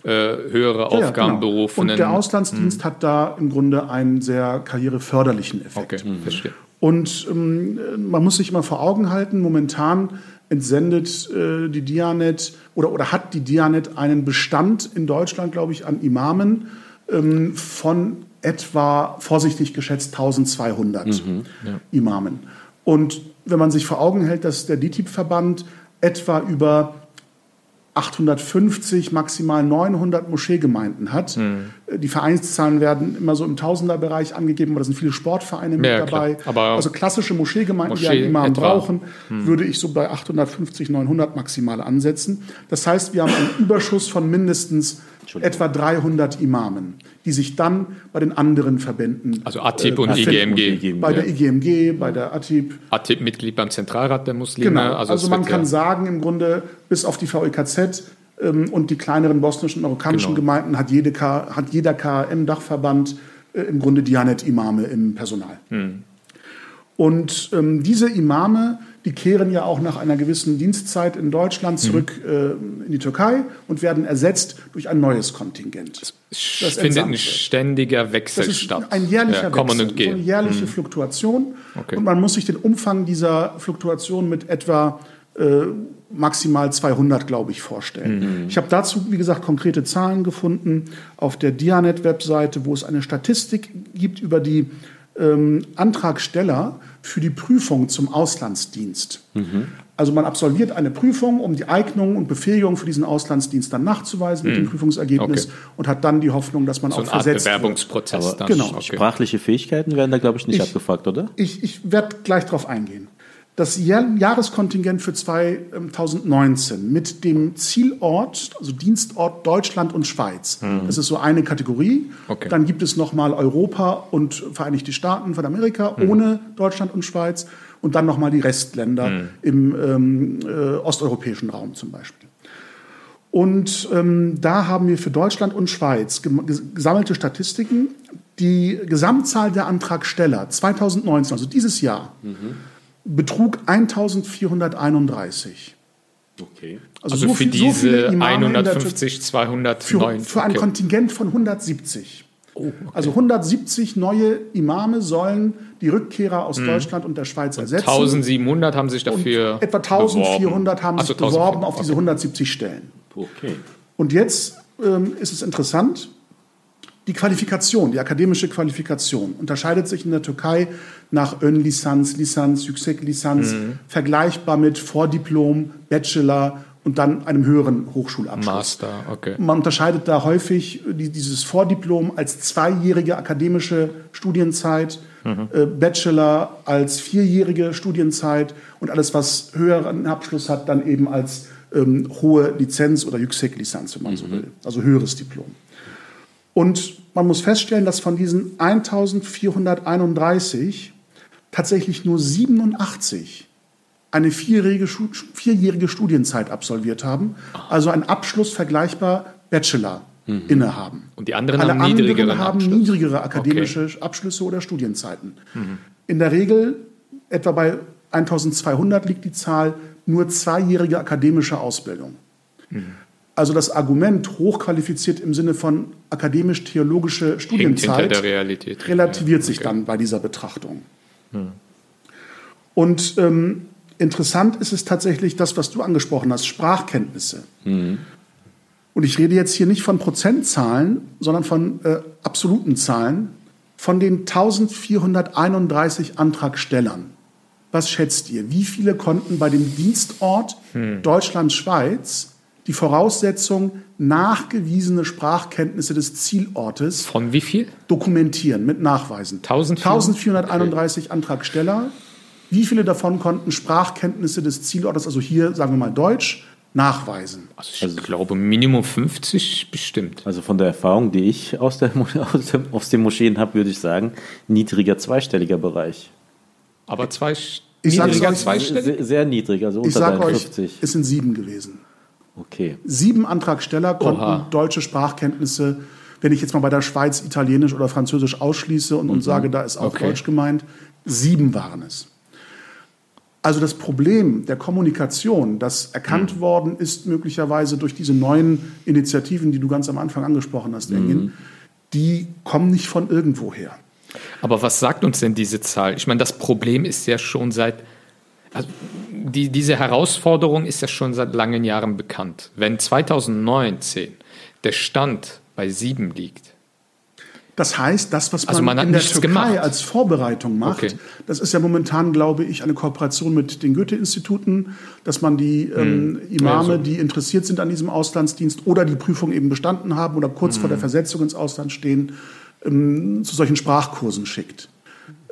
äh, höhere genau. Aufgabenberufenen. Und der Auslandsdienst hm. hat da im Grunde einen sehr karriereförderlichen Effekt. Okay, hm. verstehe. Und ähm, man muss sich immer vor Augen halten, momentan entsendet äh, die Dianet oder, oder hat die Dianet einen Bestand in Deutschland, glaube ich, an Imamen ähm, von etwa, vorsichtig geschätzt, 1200 mhm, ja. Imamen. Und wenn man sich vor Augen hält, dass der DITIB-Verband etwa über 850, maximal 900 Moscheegemeinden hat. Mhm. Die Vereinszahlen werden immer so im Tausenderbereich angegeben, aber da sind viele Sportvereine mit ja, dabei. also klassische Moscheegemeinden, Moschee die einen Imam etwa. brauchen, mhm. würde ich so bei 850, 900 maximal ansetzen. Das heißt, wir haben einen Überschuss von mindestens etwa 300 Imamen, die sich dann bei den anderen Verbänden. Also ATIP äh, und IGMG. Bei der IGMG, bei der ATIP. ATIP Mitglied beim Zentralrat der Muslime. Genau. Also, also man kann ja sagen, im Grunde, bis auf die VEKZ ähm, und die kleineren bosnischen und marokkanischen genau. Gemeinden hat, jede K, hat jeder KM-Dachverband äh, im Grunde Dianet-Imame im Personal. Hm. Und ähm, diese Imame die kehren ja auch nach einer gewissen Dienstzeit in Deutschland mhm. zurück mhm. äh, in die Türkei und werden ersetzt durch ein neues Kontingent. Das, das findet ein ständiger Wechsel das ist statt. Ein jährlicher ja, Wechsel, und gehen. so eine jährliche mhm. Fluktuation. Okay. Und man muss sich den Umfang dieser Fluktuation mit etwa äh, maximal 200, glaube ich, vorstellen. Mhm. Ich habe dazu, wie gesagt, konkrete Zahlen gefunden auf der Dianet-Webseite, wo es eine Statistik gibt über die ähm, Antragsteller für die Prüfung zum Auslandsdienst. Mhm. Also man absolviert eine Prüfung, um die Eignung und Befähigung für diesen Auslandsdienst dann nachzuweisen mhm. mit dem mhm. Prüfungsergebnis okay. und hat dann die Hoffnung, dass man so auch eine versetzt Art Bewerbungsprozess wird. Dann. Genau. Okay. Sprachliche Fähigkeiten werden da, glaube ich, nicht ich, abgefragt, oder? Ich, ich werde gleich darauf eingehen das Jahreskontingent für 2019 mit dem Zielort, also Dienstort Deutschland und Schweiz. Mhm. Das ist so eine Kategorie. Okay. Dann gibt es nochmal Europa und Vereinigte Staaten von Amerika mhm. ohne Deutschland und Schweiz und dann nochmal die Restländer mhm. im ähm, äh, osteuropäischen Raum zum Beispiel. Und ähm, da haben wir für Deutschland und Schweiz gesammelte Statistiken. Die Gesamtzahl der Antragsteller 2019, also dieses Jahr, mhm betrug 1431. Okay. Also, also so für viel, diese so 150, 209. Für, für ein Kontingent von 170. Oh, okay. Also 170 neue Imame sollen die Rückkehrer aus mhm. Deutschland und der Schweiz ersetzen. 1700 haben sich dafür und Etwa 1400 beworben. haben sich also beworben auf okay. diese 170 Stellen. Okay. Und jetzt ähm, ist es interessant, die Qualifikation, die akademische Qualifikation unterscheidet sich in der Türkei nach Ön-Lisanz, Lisanz, Yüksek-Lisanz, mhm. vergleichbar mit Vordiplom, Bachelor und dann einem höheren Hochschulabschluss. Master, okay. Man unterscheidet da häufig dieses Vordiplom als zweijährige akademische Studienzeit, mhm. Äh, Bachelor als vierjährige Studienzeit und alles, was höheren Abschluss hat, dann eben als ähm, hohe Lizenz oder Yüksek-Lisanz, wenn man mhm. so will, also höheres Diplom. Und man muss feststellen, dass von diesen 1431 tatsächlich nur 87 eine vierjährige, vierjährige Studienzeit absolviert haben, also einen Abschluss vergleichbar Bachelor mhm. innehaben. Und die anderen Alle haben, anderen haben niedrigere akademische okay. Abschlüsse oder Studienzeiten. Mhm. In der Regel, etwa bei 1200 liegt die Zahl, nur zweijährige akademische Ausbildung. Mhm. Also das Argument hochqualifiziert im Sinne von akademisch-theologische Studienzeit relativiert sich okay. dann bei dieser Betrachtung. Hm. Und ähm, interessant ist es tatsächlich das, was du angesprochen hast, Sprachkenntnisse. Hm. Und ich rede jetzt hier nicht von Prozentzahlen, sondern von äh, absoluten Zahlen. Von den 1431 Antragstellern, was schätzt ihr? Wie viele konnten bei dem Dienstort hm. Deutschland-Schweiz die Voraussetzung nachgewiesene Sprachkenntnisse des Zielortes. Von wie viel? Dokumentieren mit Nachweisen. 1431 okay. Antragsteller. Wie viele davon konnten Sprachkenntnisse des Zielortes, also hier sagen wir mal Deutsch, nachweisen? Also ich also, glaube Minimum 50 bestimmt. Also von der Erfahrung, die ich aus, der, aus, dem, aus den Moscheen habe, würde ich sagen, niedriger zweistelliger Bereich. Aber zwei, ich niedriger zweistellig? Sehr, sehr niedrig, also unter ich sag 50. Euch, es sind sieben gewesen. Okay. Sieben Antragsteller konnten Oha. deutsche Sprachkenntnisse, wenn ich jetzt mal bei der Schweiz Italienisch oder Französisch ausschließe und, mhm. und sage, da ist auch okay. Deutsch gemeint, sieben waren es. Also das Problem der Kommunikation, das erkannt mhm. worden ist möglicherweise durch diese neuen Initiativen, die du ganz am Anfang angesprochen hast, Engin, mhm. die kommen nicht von irgendwoher. Aber was sagt uns denn diese Zahl? Ich meine, das Problem ist ja schon seit also die, diese Herausforderung ist ja schon seit langen Jahren bekannt. Wenn 2019 der Stand bei sieben liegt, das heißt, das, was man, also man in der Türkei gemacht. als Vorbereitung macht, okay. das ist ja momentan, glaube ich, eine Kooperation mit den Goethe-Instituten, dass man die ähm, hm. Imame, also. die interessiert sind an diesem Auslandsdienst oder die Prüfung eben bestanden haben oder kurz hm. vor der Versetzung ins Ausland stehen, ähm, zu solchen Sprachkursen schickt.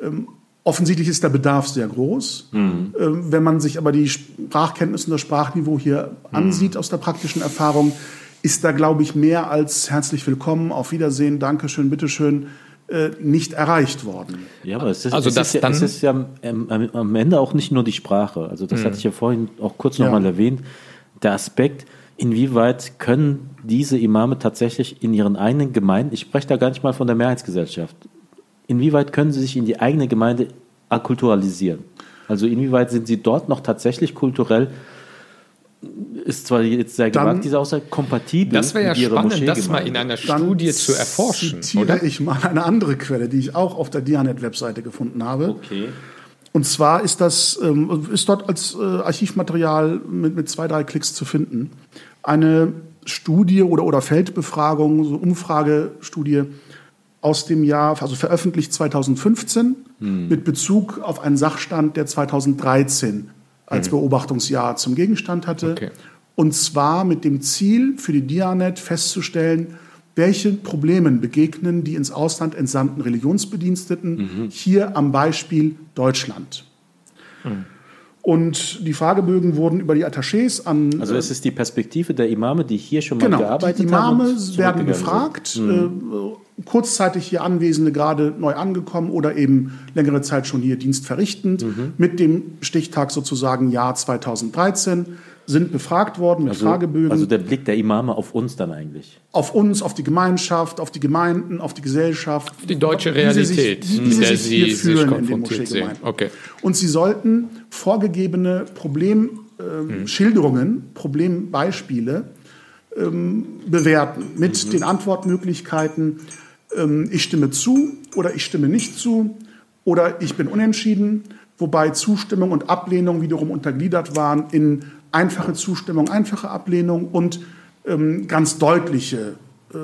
Ähm, Offensichtlich ist der Bedarf sehr groß. Mhm. Wenn man sich aber die Sprachkenntnisse und das Sprachniveau hier mhm. ansieht aus der praktischen Erfahrung, ist da, glaube ich, mehr als herzlich willkommen, auf Wiedersehen, Dankeschön, bitteschön, äh, nicht erreicht worden. Ja, aber es ist, also es das ist, ja, es ist ja am Ende auch nicht nur die Sprache. Also das mhm. hatte ich ja vorhin auch kurz nochmal ja. erwähnt. Der Aspekt, inwieweit können diese Imame tatsächlich in ihren eigenen Gemeinden, ich spreche da gar nicht mal von der Mehrheitsgesellschaft, inwieweit können sie sich in die eigene Gemeinde akkulturalisieren? Also inwieweit sind sie dort noch tatsächlich kulturell ist zwar jetzt sehr gewagt, diese Aussage, kompatibel. Das wäre ja spannend, das mal in einer Studie Dann zu erforschen. zitiere oder? ich mal eine andere Quelle, die ich auch auf der Dianet-Webseite gefunden habe. Okay. Und zwar ist das ähm, ist dort als äh, Archivmaterial mit, mit zwei, drei Klicks zu finden. Eine Studie oder, oder Feldbefragung, so Umfragestudie aus dem Jahr, also veröffentlicht 2015 hm. mit Bezug auf einen Sachstand, der 2013 als hm. Beobachtungsjahr zum Gegenstand hatte. Okay. Und zwar mit dem Ziel für die Dianet festzustellen, welche Problemen begegnen die ins Ausland entsandten Religionsbediensteten mhm. hier am Beispiel Deutschland. Mhm. Und die Fragebögen wurden über die Attachés an. Also es ist die Perspektive der Imame, die hier schon mal genau, gearbeitet haben. Die Imame haben werden befragt, mhm. äh, kurzzeitig hier Anwesende gerade neu angekommen oder eben längere Zeit schon hier Dienst verrichtend, mhm. mit dem Stichtag sozusagen Jahr 2013 sind befragt worden mit also, Fragebögen. Also der Blick der Imame auf uns dann eigentlich? Auf uns, auf die Gemeinschaft, auf die Gemeinden, auf die Gesellschaft. Die deutsche Realität, wie sie sich, wie sie sich hier fühlen in den Moscheegemeinden. Okay. Und sie sollten vorgegebene Problemschilderungen, ähm, hm. Problembeispiele ähm, bewerten mit mhm. den Antwortmöglichkeiten ähm, ich stimme zu oder ich stimme nicht zu oder ich bin unentschieden, wobei Zustimmung und Ablehnung wiederum untergliedert waren in einfache Zustimmung, einfache Ablehnung und ähm, ganz deutliche äh,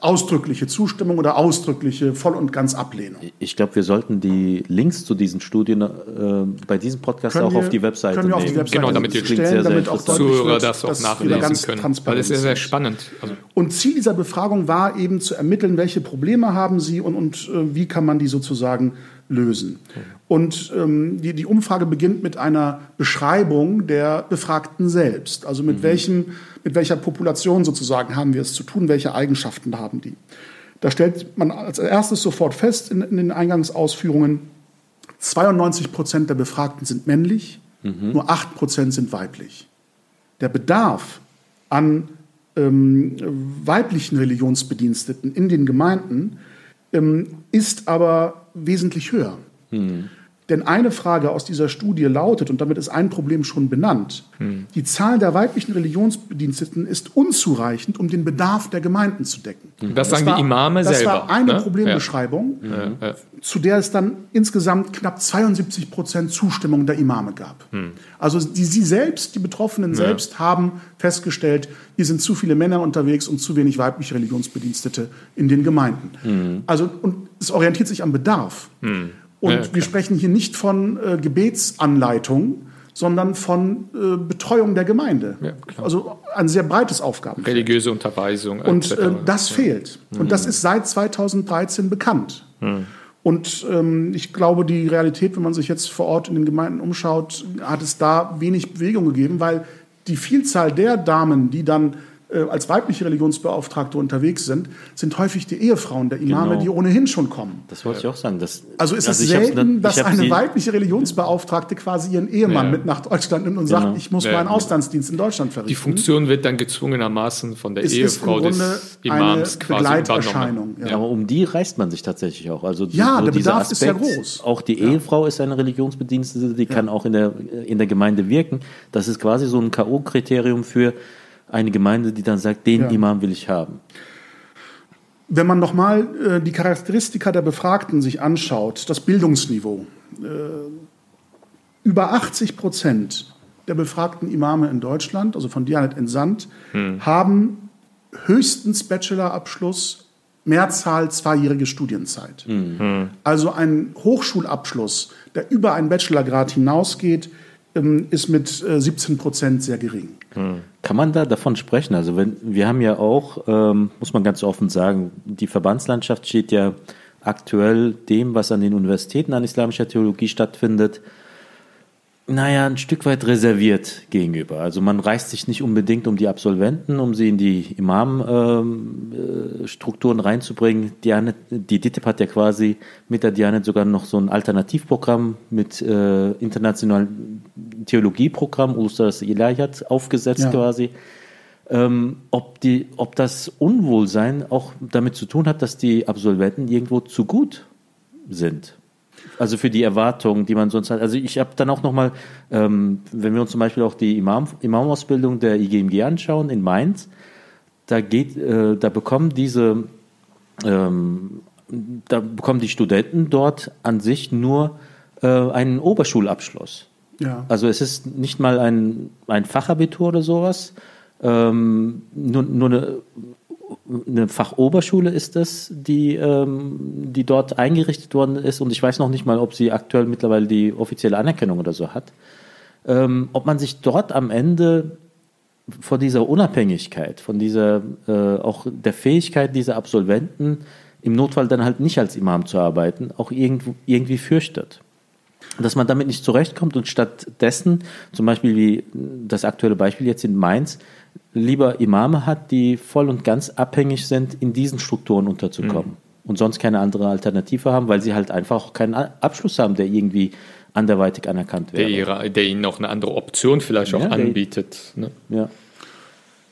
ausdrückliche Zustimmung oder ausdrückliche voll und ganz Ablehnung. Ich glaube, wir sollten die Links zu diesen Studien äh, bei diesem Podcast können auch wir, auf die Webseite können wir auf die Webseite genau, damit die stellen, sehr, damit auch Zuhörer das auch nachlesen können. Es ist sehr, sehr spannend. Also und Ziel dieser Befragung war eben zu ermitteln, welche Probleme haben Sie und, und äh, wie kann man die sozusagen lösen. Und ähm, die, die Umfrage beginnt mit einer Beschreibung der Befragten selbst. Also mit, mhm. welchem, mit welcher Population sozusagen haben wir es zu tun, welche Eigenschaften haben die. Da stellt man als erstes sofort fest in, in den Eingangsausführungen, 92 Prozent der Befragten sind männlich, mhm. nur 8 Prozent sind weiblich. Der Bedarf an ähm, weiblichen Religionsbediensteten in den Gemeinden ähm, ist aber wesentlich höher. Mhm. Denn eine Frage aus dieser Studie lautet, und damit ist ein Problem schon benannt, hm. die Zahl der weiblichen Religionsbediensteten ist unzureichend, um den Bedarf der Gemeinden zu decken. Das, das sagen war, die Imame das selber. Das war eine ne? Problembeschreibung, ja. zu der es dann insgesamt knapp 72 Prozent Zustimmung der Imame gab. Hm. Also die, sie selbst, die Betroffenen ja. selbst, haben festgestellt, hier sind zu viele Männer unterwegs und zu wenig weibliche Religionsbedienstete in den Gemeinden. Hm. Also, und es orientiert sich am Bedarf. Hm. Und ja, wir sprechen hier nicht von äh, Gebetsanleitung, sondern von äh, Betreuung der Gemeinde. Ja, also ein sehr breites Aufgabenfeld. Religiöse Unterweisung. Und äh, das fehlt. Und mhm. das ist seit 2013 bekannt. Mhm. Und ähm, ich glaube, die Realität, wenn man sich jetzt vor Ort in den Gemeinden umschaut, hat es da wenig Bewegung gegeben, weil die Vielzahl der Damen, die dann als weibliche Religionsbeauftragte unterwegs sind, sind häufig die Ehefrauen der Imame, genau. die ohnehin schon kommen. Das wollte ich auch sagen. Das, also ist also es selten, dass eine weibliche Religionsbeauftragte quasi ihren Ehemann ja. mit nach Deutschland nimmt und genau. sagt, ich muss ja. meinen Auslandsdienst in Deutschland verrichten. Die Funktion wird dann gezwungenermaßen von der es Ehefrau des Imams quasi Begleiterscheinung. Ja. Aber um die reißt man sich tatsächlich auch. Also ja, der Bedarf Aspekt, ist ja groß. Auch die Ehefrau ist eine Religionsbedienstete, die kann auch in der, in der Gemeinde wirken. Das ist quasi so ein K.O.-Kriterium für eine Gemeinde, die dann sagt, den ja. Imam will ich haben. Wenn man nochmal äh, die Charakteristika der Befragten sich anschaut, das Bildungsniveau, äh, über 80 Prozent der befragten Imame in Deutschland, also von Dianet entsandt, hm. haben höchstens Bachelorabschluss, Mehrzahl zweijährige Studienzeit. Hm. Also ein Hochschulabschluss, der über einen Bachelorgrad hinausgeht, ist mit 17 äh, Prozent sehr gering. Hm. Kann man da davon sprechen? Also wenn wir haben ja auch, ähm, muss man ganz offen sagen, die Verbandslandschaft steht ja aktuell dem, was an den Universitäten an islamischer Theologie stattfindet, naja, ein Stück weit reserviert gegenüber. Also man reißt sich nicht unbedingt um die Absolventen, um sie in die Imam-Strukturen ähm, äh, reinzubringen. Dianet, die DITIB hat ja quasi mit der Dianet sogar noch so ein Alternativprogramm mit äh, internationalen Theologieprogramm, Ustars Ilahiyat, aufgesetzt ja. quasi. Ähm, ob, die, ob das Unwohlsein auch damit zu tun hat, dass die Absolventen irgendwo zu gut sind. Also für die Erwartungen, die man sonst hat. Also ich habe dann auch nochmal, ähm, wenn wir uns zum Beispiel auch die Imam, Imamausbildung der IGMG anschauen in Mainz, da geht, äh, da bekommen diese, ähm, da bekommen die Studenten dort an sich nur äh, einen Oberschulabschluss. Ja. Also es ist nicht mal ein, ein Fachabitur oder sowas, ähm, nur, nur eine eine Fachoberschule ist es, die, ähm, die dort eingerichtet worden ist. Und ich weiß noch nicht mal, ob sie aktuell mittlerweile die offizielle Anerkennung oder so hat. Ähm, ob man sich dort am Ende von dieser Unabhängigkeit, von dieser äh, auch der Fähigkeit dieser Absolventen, im Notfall dann halt nicht als Imam zu arbeiten, auch irgendwo, irgendwie fürchtet. Dass man damit nicht zurechtkommt und stattdessen, zum Beispiel wie das aktuelle Beispiel jetzt in Mainz, lieber Imame hat, die voll und ganz abhängig sind, in diesen Strukturen unterzukommen. Mhm. Und sonst keine andere Alternative haben, weil sie halt einfach keinen Abschluss haben, der irgendwie anderweitig anerkannt wäre. Der, der ihnen noch eine andere Option vielleicht auch ja, anbietet. Ne? Ja.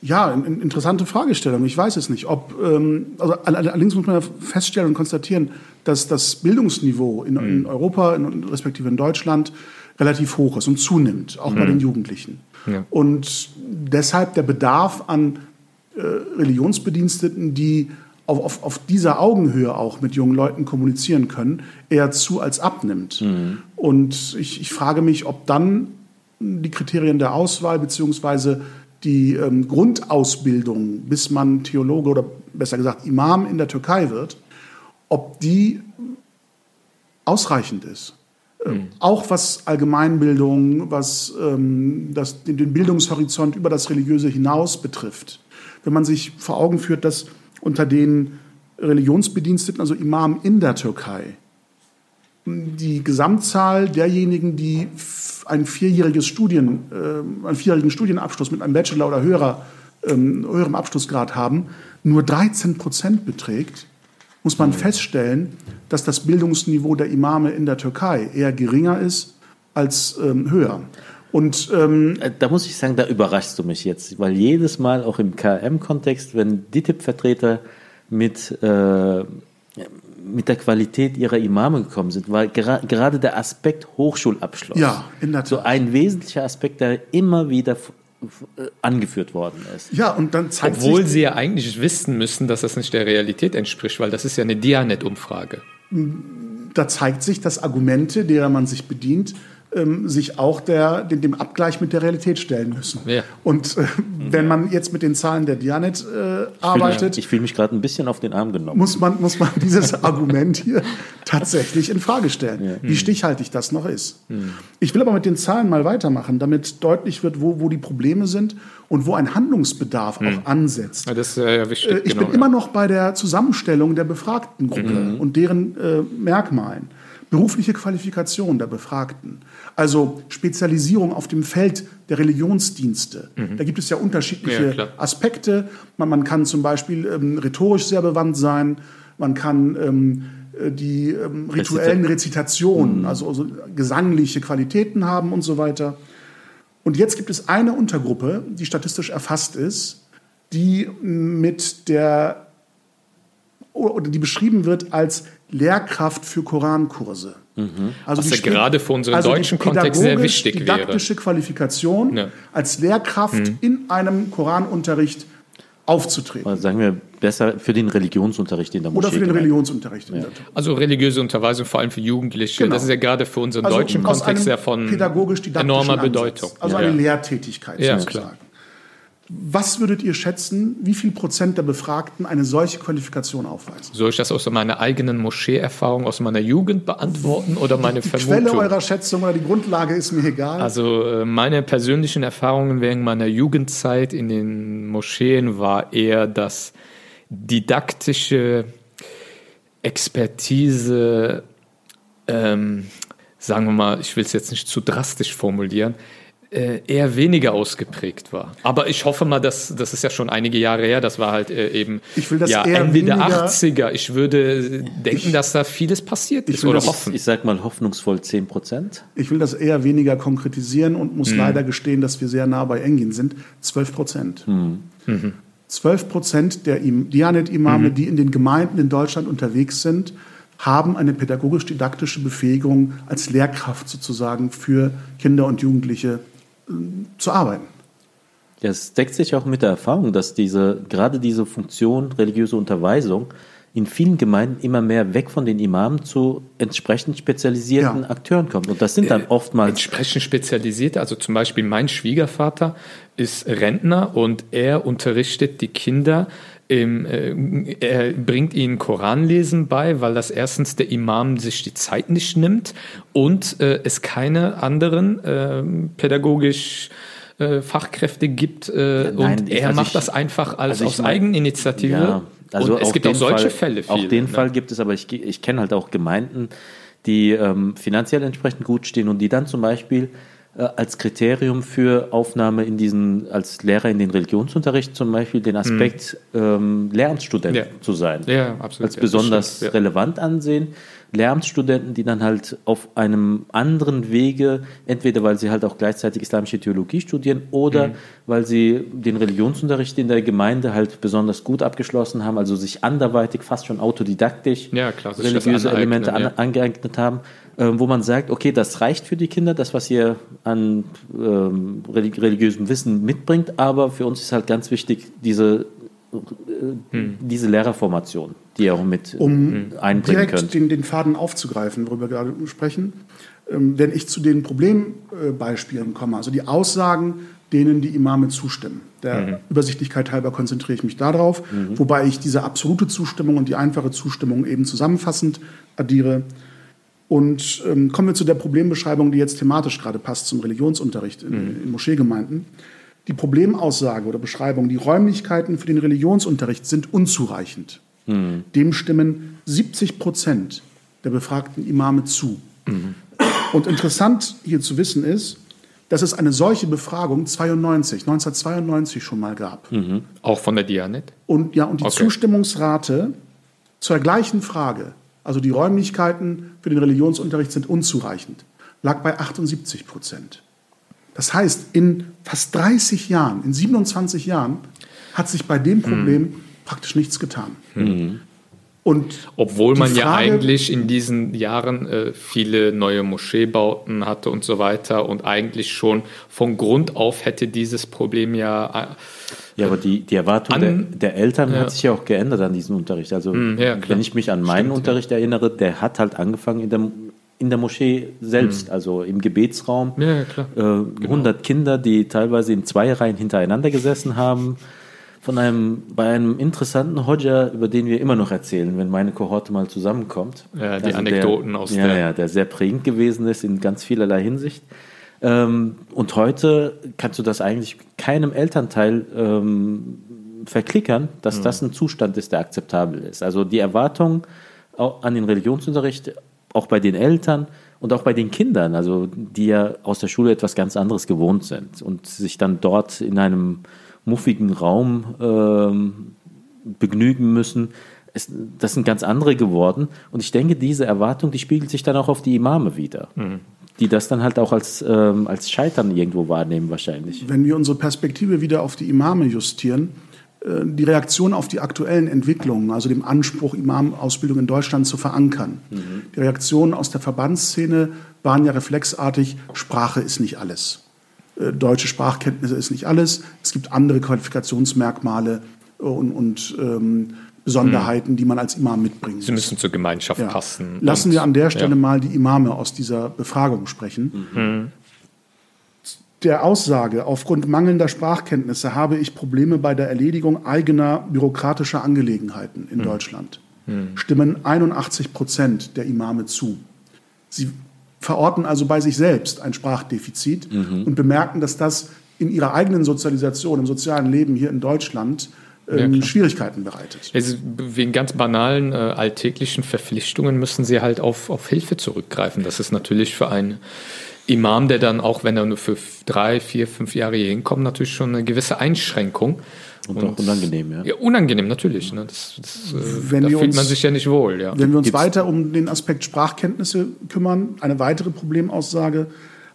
Ja, interessante Fragestellung. Ich weiß es nicht. Ob, ähm, also allerdings muss man ja feststellen und konstatieren, dass das Bildungsniveau in, in mhm. Europa, in, respektive in Deutschland, relativ hoch ist und zunimmt, auch mhm. bei den Jugendlichen. Ja. Und deshalb der Bedarf an äh, Religionsbediensteten, die auf, auf, auf dieser Augenhöhe auch mit jungen Leuten kommunizieren können, eher zu als abnimmt. Mhm. Und ich, ich frage mich, ob dann die Kriterien der Auswahl beziehungsweise die ähm, Grundausbildung, bis man Theologe oder besser gesagt Imam in der Türkei wird, ob die ausreichend ist. Mhm. Auch was Allgemeinbildung, was ähm, das, den, den Bildungshorizont über das Religiöse hinaus betrifft. Wenn man sich vor Augen führt, dass unter den Religionsbediensteten, also Imam in der Türkei, die Gesamtzahl derjenigen, die ein vierjähriges Studien, äh, einen vierjährigen Studienabschluss mit einem Bachelor oder höherer, ähm, höherem Abschlussgrad haben, nur 13 Prozent beträgt, muss man feststellen, dass das Bildungsniveau der Imame in der Türkei eher geringer ist als ähm, höher. Und ähm, äh, da muss ich sagen, da überraschst du mich jetzt, weil jedes Mal auch im KM-Kontext, wenn DITIB-Vertreter mit äh, mit der Qualität ihrer Imame gekommen sind, war gera gerade der Aspekt Hochschulabschluss. Ja, in der Tat. So ein wesentlicher Aspekt, der immer wieder angeführt worden ist. Ja, und dann zeigt Obwohl sie ja eigentlich wissen müssen, dass das nicht der Realität entspricht, weil das ist ja eine Dianet-Umfrage. Da zeigt sich, dass Argumente, derer man sich bedient, ähm, sich auch der, dem, dem, Abgleich mit der Realität stellen müssen. Ja. Und äh, wenn man jetzt mit den Zahlen der Dianet äh, arbeitet. Ich fühle mich gerade ein bisschen auf den Arm genommen. Muss man, muss man dieses Argument hier tatsächlich in Frage stellen, ja. wie stichhaltig das noch ist. Mhm. Ich will aber mit den Zahlen mal weitermachen, damit deutlich wird, wo, wo die Probleme sind und wo ein Handlungsbedarf mhm. auch ansetzt. Ja, das ist ja wichtig. Äh, ich genau, bin immer noch bei der Zusammenstellung der befragten Gruppe mhm. und deren äh, Merkmalen berufliche Qualifikation der Befragten, also Spezialisierung auf dem Feld der Religionsdienste. Mhm. Da gibt es ja unterschiedliche ja, Aspekte. Man, man, kann zum Beispiel ähm, rhetorisch sehr bewandt sein, man kann ähm, äh, die ähm, rituellen Rezitationen, mhm. also, also gesangliche Qualitäten haben und so weiter. Und jetzt gibt es eine Untergruppe, die statistisch erfasst ist, die mit der oder die beschrieben wird als Lehrkraft für Korankurse. Mhm. Also Was ja gerade für unseren also deutschen Kontext sehr wichtig wäre. didaktische Qualifikation ja. als Lehrkraft mhm. in einem Koranunterricht aufzutreten. Also sagen wir besser für den Religionsunterricht in der Moschee. Oder für den gemeint. Religionsunterricht. Ja. Also religiöse Unterweisung vor allem für Jugendliche. Genau. Das ist ja gerade für unseren also deutschen Kontext ja von enormer Bedeutung. Ansatz. Also ja. eine Lehrtätigkeit ja, sozusagen. Klar. Was würdet ihr schätzen, wie viel Prozent der Befragten eine solche Qualifikation aufweisen? Soll ich das aus meiner eigenen Moschee-Erfahrung, aus meiner Jugend beantworten oder meine die Vermutung? Die Quelle eurer Schätzung oder die Grundlage ist mir egal. Also äh, meine persönlichen Erfahrungen während meiner Jugendzeit in den Moscheen war eher, dass didaktische Expertise, ähm, sagen wir mal, ich will es jetzt nicht zu drastisch formulieren, eher weniger ausgeprägt war. Aber ich hoffe mal, dass das ist ja schon einige Jahre her, das war halt äh, eben ich will das ja, eher Ende der 80er. Ich würde denken, ich, dass da vieles passiert ist oder das, hoffen. Ich sag mal hoffnungsvoll 10 Prozent. Ich will das eher weniger konkretisieren und muss hm. leider gestehen, dass wir sehr nah bei Engin sind. 12 Prozent. Hm. Mhm. 12 Prozent der Dianet-Imame, mhm. die in den Gemeinden in Deutschland unterwegs sind, haben eine pädagogisch-didaktische Befähigung als Lehrkraft sozusagen für Kinder und Jugendliche zu arbeiten. Ja, es deckt sich auch mit der Erfahrung, dass diese, gerade diese Funktion religiöse Unterweisung in vielen Gemeinden immer mehr weg von den Imamen zu entsprechend spezialisierten ja. Akteuren kommt. Und das sind dann äh, oftmals. Entsprechend spezialisierte, also zum Beispiel mein Schwiegervater ist Rentner und er unterrichtet die Kinder im, äh, er bringt ihnen Koranlesen bei, weil das erstens der Imam sich die Zeit nicht nimmt und äh, es keine anderen äh, pädagogisch äh, Fachkräfte gibt äh, ja, nein, und er also macht ich, das einfach als also aus mein, Eigeninitiative. Ja, also und es gibt auch solche Fall, Fälle. Viele, auch den ne? Fall gibt es, aber ich, ich kenne halt auch Gemeinden, die ähm, finanziell entsprechend gut stehen und die dann zum Beispiel als Kriterium für Aufnahme in diesen, als Lehrer in den Religionsunterricht zum Beispiel den Aspekt mhm. ähm, Lehramtsstudent ja. zu sein. Ja, absolut. Als besonders ja, relevant ansehen. Lehramtsstudenten, die dann halt auf einem anderen Wege, entweder weil sie halt auch gleichzeitig islamische Theologie studieren oder mhm. weil sie den Religionsunterricht in der Gemeinde halt besonders gut abgeschlossen haben, also sich anderweitig fast schon autodidaktisch ja, klar, religiöse Elemente an, angeeignet haben wo man sagt, okay, das reicht für die Kinder, das, was ihr an ähm, religiösem Wissen mitbringt, aber für uns ist halt ganz wichtig, diese hm. diese Lehrerformation, die auch mit um einbringen direkt könnt. Den, den Faden aufzugreifen, worüber wir gerade sprechen, ähm, wenn ich zu den Problembeispielen komme, also die Aussagen, denen die Imame zustimmen. Der mhm. Übersichtlichkeit halber konzentriere ich mich darauf, mhm. wobei ich diese absolute Zustimmung und die einfache Zustimmung eben zusammenfassend addiere. Und ähm, kommen wir zu der Problembeschreibung, die jetzt thematisch gerade passt zum Religionsunterricht in, mhm. in Moscheegemeinden. Die Problemaussage oder Beschreibung, die Räumlichkeiten für den Religionsunterricht sind unzureichend. Mhm. Dem stimmen 70 Prozent der befragten Imame zu. Mhm. Und interessant hier zu wissen ist, dass es eine solche Befragung 92, 1992 schon mal gab. Mhm. Auch von der Dianet? Und ja, und die okay. Zustimmungsrate zur gleichen Frage, also die Räumlichkeiten für den Religionsunterricht sind unzureichend, lag bei 78 Prozent. Das heißt, in fast 30 Jahren, in 27 Jahren, hat sich bei dem Problem mhm. praktisch nichts getan. Mhm. Und Obwohl man Frage, ja eigentlich in diesen Jahren äh, viele neue Moscheebauten hatte und so weiter und eigentlich schon von Grund auf hätte dieses Problem ja. Äh, ja, aber die, die Erwartung an, der, der, Eltern ja. hat sich ja auch geändert an diesem Unterricht. Also, hm, ja, wenn ich mich an meinen Stimmt, Unterricht erinnere, der hat halt angefangen in der, in der Moschee selbst, hm. also im Gebetsraum. Ja, klar. Äh, 100 genau. Kinder, die teilweise in zwei Reihen hintereinander gesessen haben von einem, bei einem interessanten Hodja, über den wir immer noch erzählen, wenn meine Kohorte mal zusammenkommt. Ja, die also Anekdoten der, aus ja, der. Ja, der sehr prägend gewesen ist in ganz vielerlei Hinsicht. Ähm, und heute kannst du das eigentlich keinem Elternteil ähm, verklickern, dass mhm. das ein Zustand ist, der akzeptabel ist. Also die Erwartung an den Religionsunterricht, auch bei den Eltern und auch bei den Kindern, also die ja aus der Schule etwas ganz anderes gewohnt sind und sich dann dort in einem muffigen Raum ähm, begnügen müssen. Es, das sind ganz andere geworden. Und ich denke, diese Erwartung, die spiegelt sich dann auch auf die Imame wieder. Mhm. Die das dann halt auch als, ähm, als Scheitern irgendwo wahrnehmen, wahrscheinlich. Wenn wir unsere Perspektive wieder auf die Imame justieren, äh, die Reaktion auf die aktuellen Entwicklungen, also dem Anspruch, Imamausbildung in Deutschland zu verankern. Mhm. Die Reaktionen aus der Verbandsszene waren ja reflexartig, Sprache ist nicht alles. Äh, deutsche Sprachkenntnisse ist nicht alles. Es gibt andere Qualifikationsmerkmale und, und ähm, Besonderheiten, mhm. die man als Imam mitbringt. Sie müssen zur Gemeinschaft ja. passen. Lassen wir an der Stelle ja. mal die Imame aus dieser Befragung sprechen. Mhm. Der Aussage, aufgrund mangelnder Sprachkenntnisse habe ich Probleme bei der Erledigung eigener bürokratischer Angelegenheiten in mhm. Deutschland, mhm. stimmen 81 Prozent der Imame zu. Sie verorten also bei sich selbst ein Sprachdefizit mhm. und bemerken, dass das in ihrer eigenen Sozialisation, im sozialen Leben hier in Deutschland ähm, ja, Schwierigkeiten bereitet. Also wegen ganz banalen äh, alltäglichen Verpflichtungen müssen sie halt auf, auf Hilfe zurückgreifen. Das ist natürlich für einen Imam, der dann auch, wenn er nur für drei, vier, fünf Jahre hier hinkommt, natürlich schon eine gewisse Einschränkung. Und, und auch unangenehm, ja. ja unangenehm, natürlich. Ne? Das, das, äh, wenn da fühlt uns, man sich ja nicht wohl. Ja. Wenn wir uns Gibt's weiter um den Aspekt Sprachkenntnisse kümmern, eine weitere Problemaussage.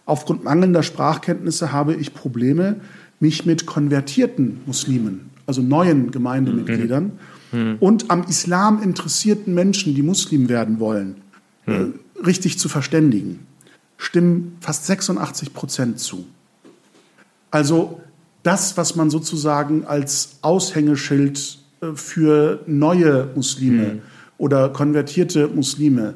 Aufgrund mangelnder Sprachkenntnisse habe ich Probleme, mich mit konvertierten Muslimen, also neuen Gemeindemitgliedern mhm. mhm. und am Islam interessierten Menschen, die Muslim werden wollen, mhm. äh, richtig zu verständigen. Stimmen fast 86 Prozent zu. Also das, was man sozusagen als Aushängeschild äh, für neue Muslime mhm. oder konvertierte Muslime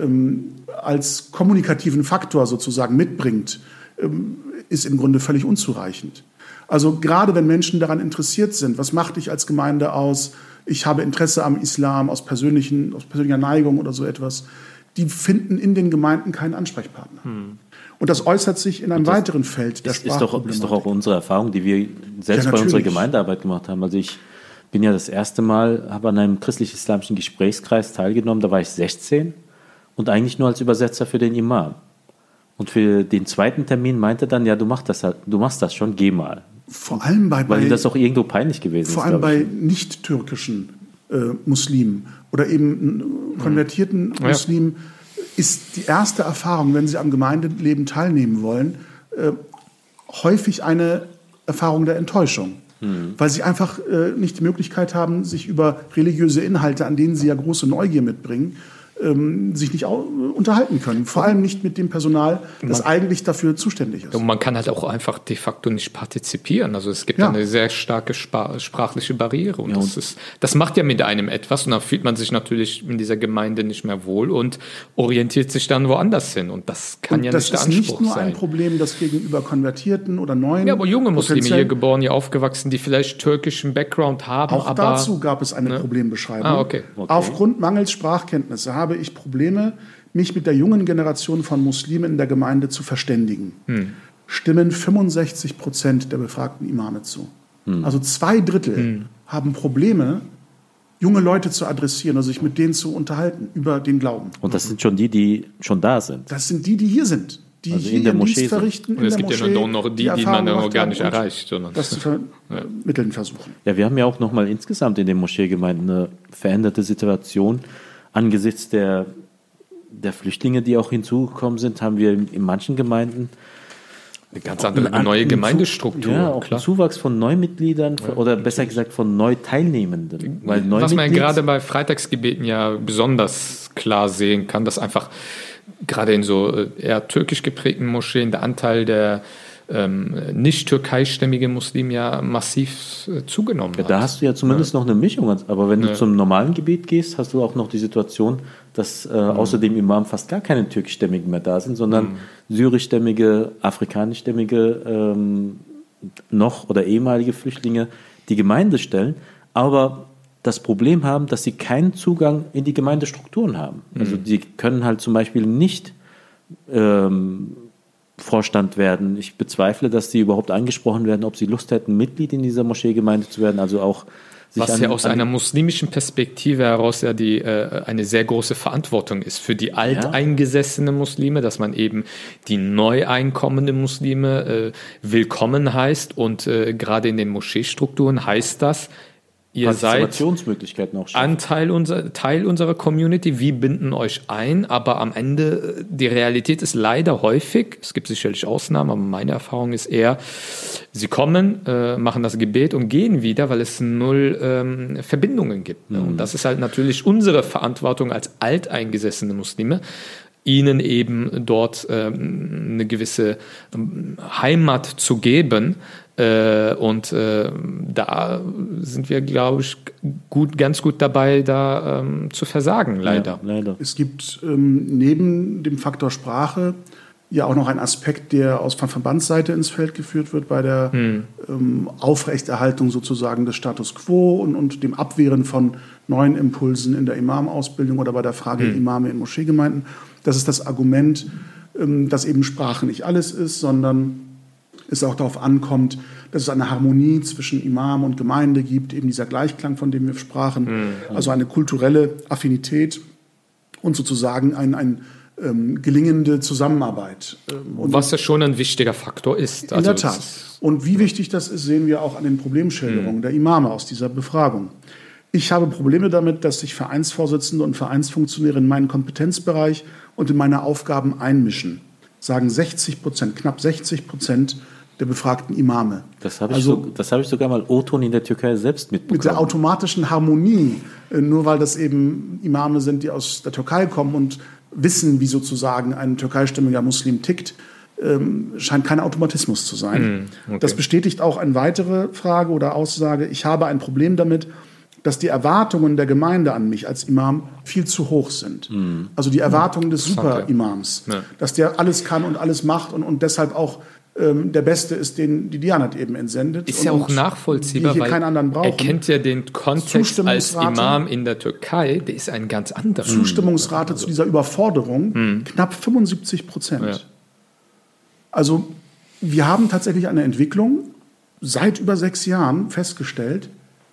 ähm, als kommunikativen Faktor sozusagen mitbringt, ähm, ist im Grunde völlig unzureichend. Also gerade wenn Menschen daran interessiert sind, was macht dich als Gemeinde aus? Ich habe Interesse am Islam aus, persönlichen, aus persönlicher Neigung oder so etwas. Die finden in den Gemeinden keinen Ansprechpartner. Mhm. Und das äußert sich in einem weiteren Feld der ist, ist doch, ist doch auch unsere Erfahrung, die wir selbst ja, bei unserer Gemeindearbeit gemacht haben. Also ich bin ja das erste Mal, habe an einem christlich-islamischen Gesprächskreis teilgenommen, da war ich 16 und eigentlich nur als Übersetzer für den Imam. Und für den zweiten Termin meinte er dann, ja, du machst das, du machst das schon, geh mal. Vor allem bei, weil bei, das auch irgendwo peinlich gewesen vor ist. Vor allem bei nicht-türkischen äh, Muslimen oder eben konvertierten ja. Muslimen ist die erste Erfahrung, wenn Sie am Gemeindeleben teilnehmen wollen, äh, häufig eine Erfahrung der Enttäuschung. Mhm. Weil sie einfach äh, nicht die Möglichkeit haben, sich über religiöse Inhalte, an denen sie ja große Neugier mitbringen, ähm, sich nicht unterhalten können. Vor allem nicht mit dem Personal, das man, eigentlich dafür zuständig ist. Und man kann halt auch einfach de facto nicht partizipieren. Also es gibt ja. eine sehr starke sprachliche Barriere. Und, ja, das, ist, das macht ja mit einem etwas. Und dann fühlt man sich natürlich in dieser Gemeinde nicht mehr wohl und orientiert sich dann woanders hin. Und das kann und ja das nicht der Anspruch sein. Das ist nicht nur ein Problem, das gegenüber Konvertierten oder Neuen. Ja, aber junge Muslime hier geboren, hier aufgewachsen, die vielleicht türkischen Background haben. Auch aber, dazu gab es eine ne? Problembeschreibung. Ah, okay. okay. Aufgrund mangels Sprachkenntnisse habe ich Probleme, mich mit der jungen Generation von Muslimen in der Gemeinde zu verständigen. Hm. Stimmen 65 Prozent der befragten Imame zu. Hm. Also zwei Drittel hm. haben Probleme, junge Leute zu adressieren, also sich mit denen zu unterhalten über den Glauben. Und das sind schon die, die schon da sind. Das sind die, die hier sind die also hier in der Moschee Dienst verrichten. Und es gibt Moschee, ja noch die, die, die man noch gar nicht erreicht. Sondern das zu vermitteln ja. versuchen. Ja, wir haben ja auch nochmal insgesamt in den Moscheegemeinden eine veränderte Situation. Angesichts der, der Flüchtlinge, die auch hinzugekommen sind, haben wir in manchen Gemeinden eine ganz andere eine neue Gemeindestruktur. Ja, auch klar. Zuwachs von Neumitgliedern ja, oder besser gesagt von Neuteilnehmenden. Weil Was man gerade bei Freitagsgebeten ja besonders klar sehen kann, dass einfach gerade in so äh, eher türkisch geprägten Moscheen der Anteil der ähm, nicht türkeistämmigen Muslime ja massiv äh, zugenommen ja. Da hast du ja zumindest ja. noch eine Mischung. Aber wenn du ja. zum normalen Gebet gehst, hast du auch noch die Situation, dass äh, mhm. außer dem Imam fast gar keine türkischstämmigen mehr da sind, sondern mhm. syrischstämmige, afrikanischstämmige ähm, noch oder ehemalige Flüchtlinge die Gemeinde stellen. Aber das Problem haben, dass sie keinen Zugang in die Gemeindestrukturen haben. Also mhm. die können halt zum Beispiel nicht ähm, Vorstand werden. Ich bezweifle, dass sie überhaupt angesprochen werden, ob sie Lust hätten, Mitglied in dieser Moscheegemeinde zu werden. Also auch was an, ja aus einer muslimischen Perspektive heraus ja die äh, eine sehr große Verantwortung ist für die alteingesessenen Muslime, dass man eben die neu einkommenden Muslime äh, willkommen heißt und äh, gerade in den Moscheestrukturen heißt das, Ihr seid Anteil unser, Teil unserer Community, wir binden euch ein, aber am Ende, die Realität ist leider häufig, es gibt sicherlich Ausnahmen, aber meine Erfahrung ist eher, sie kommen, äh, machen das Gebet und gehen wieder, weil es null ähm, Verbindungen gibt. Mhm. Und das ist halt natürlich unsere Verantwortung als alteingesessene Muslime, ihnen eben dort ähm, eine gewisse ähm, Heimat zu geben, äh, und äh, da sind wir, glaube ich, gut, ganz gut dabei, da ähm, zu versagen, leider. Ja, leider. Es gibt ähm, neben dem Faktor Sprache ja auch noch einen Aspekt, der aus von Verbandsseite ins Feld geführt wird bei der hm. ähm, Aufrechterhaltung sozusagen des Status quo und, und, dem Abwehren von neuen Impulsen in der Imamausbildung oder bei der Frage hm. Imame in Moscheegemeinden. Das ist das Argument, ähm, dass eben Sprache nicht alles ist, sondern es auch darauf ankommt, dass es eine Harmonie zwischen Imam und Gemeinde gibt, eben dieser Gleichklang, von dem wir sprachen, mhm. also eine kulturelle Affinität und sozusagen ein, ein ähm, gelingende Zusammenarbeit. Ähm, und Was ja schon ein wichtiger Faktor ist. Also in der Tat. Und wie wichtig das ist, sehen wir auch an den Problemschilderungen mhm. der Imame aus dieser Befragung. Ich habe Probleme damit, dass sich Vereinsvorsitzende und Vereinsfunktionäre in meinen Kompetenzbereich und in meine Aufgaben einmischen, sagen 60 Prozent, knapp 60 Prozent der befragten Imame. Das habe ich, also, so, hab ich sogar mal O-Ton in der Türkei selbst mitbekommen. Mit der automatischen Harmonie, äh, nur weil das eben Imame sind, die aus der Türkei kommen und wissen, wie sozusagen ein türkeistimmiger Muslim tickt, ähm, scheint kein Automatismus zu sein. Mm, okay. Das bestätigt auch eine weitere Frage oder Aussage. Ich habe ein Problem damit, dass die Erwartungen der Gemeinde an mich als Imam viel zu hoch sind. Mm. Also die Erwartungen des Super-Imams, ja. dass der alles kann und alles macht und, und deshalb auch ähm, der Beste ist, den die Dianat eben entsendet. Ist ja auch nachvollziehbar, weil keinen anderen brauchen. er kennt ja den Kontext als Imam in der Türkei, der ist ein ganz anderer. Zustimmungsrate also. zu dieser Überforderung hm. knapp 75 Prozent. Ja. Also wir haben tatsächlich eine Entwicklung seit über sechs Jahren festgestellt,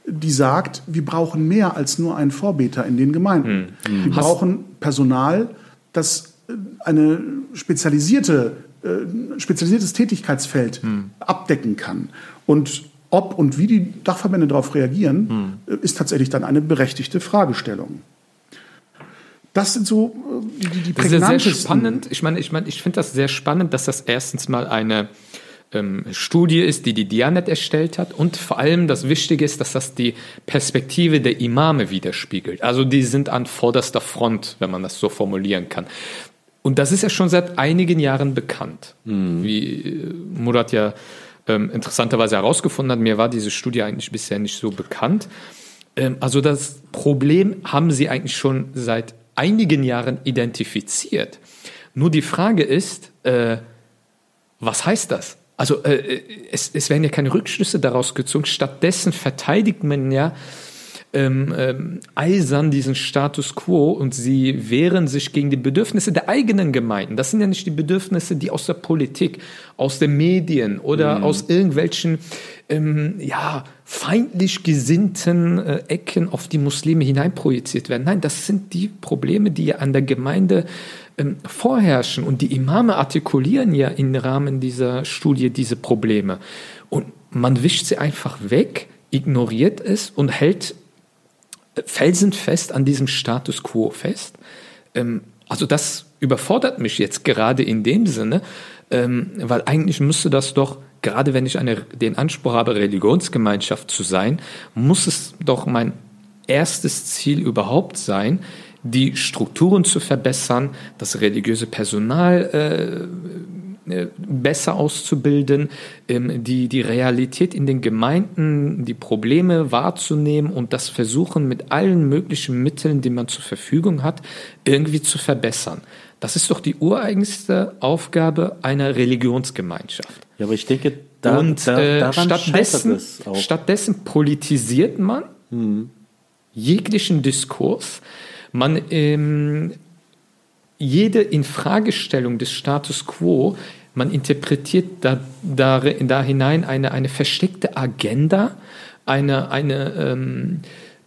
die sagt, wir brauchen mehr als nur einen Vorbeter in den Gemeinden. Hm. Wir brauchen Personal, das äh, eine spezialisierte äh, spezialisiertes Tätigkeitsfeld hm. abdecken kann. Und ob und wie die Dachverbände darauf reagieren, hm. ist tatsächlich dann eine berechtigte Fragestellung. Das sind so äh, die, die, die Das ist sehr spannend. Ich meine, ich, meine, ich finde das sehr spannend, dass das erstens mal eine ähm, Studie ist, die die Dianet erstellt hat. Und vor allem das Wichtige ist, dass das die Perspektive der Imame widerspiegelt. Also die sind an vorderster Front, wenn man das so formulieren kann. Und das ist ja schon seit einigen Jahren bekannt. Mhm. Wie äh, Murat ja ähm, interessanterweise herausgefunden hat, mir war diese Studie eigentlich bisher nicht so bekannt. Ähm, also das Problem haben sie eigentlich schon seit einigen Jahren identifiziert. Nur die Frage ist, äh, was heißt das? Also äh, es, es werden ja keine Rückschlüsse daraus gezogen. Stattdessen verteidigt man ja ähm, ähm, eisern diesen Status quo und sie wehren sich gegen die Bedürfnisse der eigenen Gemeinden. Das sind ja nicht die Bedürfnisse, die aus der Politik, aus den Medien oder mhm. aus irgendwelchen ähm, ja, feindlich gesinnten äh, Ecken auf die Muslime hineinprojiziert werden. Nein, das sind die Probleme, die ja an der Gemeinde ähm, vorherrschen. Und die Imame artikulieren ja im Rahmen dieser Studie diese Probleme. Und man wischt sie einfach weg, ignoriert es und hält felsenfest an diesem Status quo fest. Ähm, also das überfordert mich jetzt gerade in dem Sinne, ähm, weil eigentlich müsste das doch, gerade wenn ich eine, den Anspruch habe, Religionsgemeinschaft zu sein, muss es doch mein erstes Ziel überhaupt sein, die Strukturen zu verbessern, das religiöse Personal äh, äh, besser auszubilden, ähm, die, die Realität in den Gemeinden, die Probleme wahrzunehmen und das versuchen mit allen möglichen Mitteln, die man zur Verfügung hat, irgendwie zu verbessern. Das ist doch die ureigenste Aufgabe einer Religionsgemeinschaft. Ja, aber ich denke, da, und da, äh, stattdessen, stattdessen politisiert man hm. jeglichen Diskurs. Man ähm, jede Infragestellung des Status quo man interpretiert da, da, da hinein eine, eine versteckte Agenda, eine, eine ähm,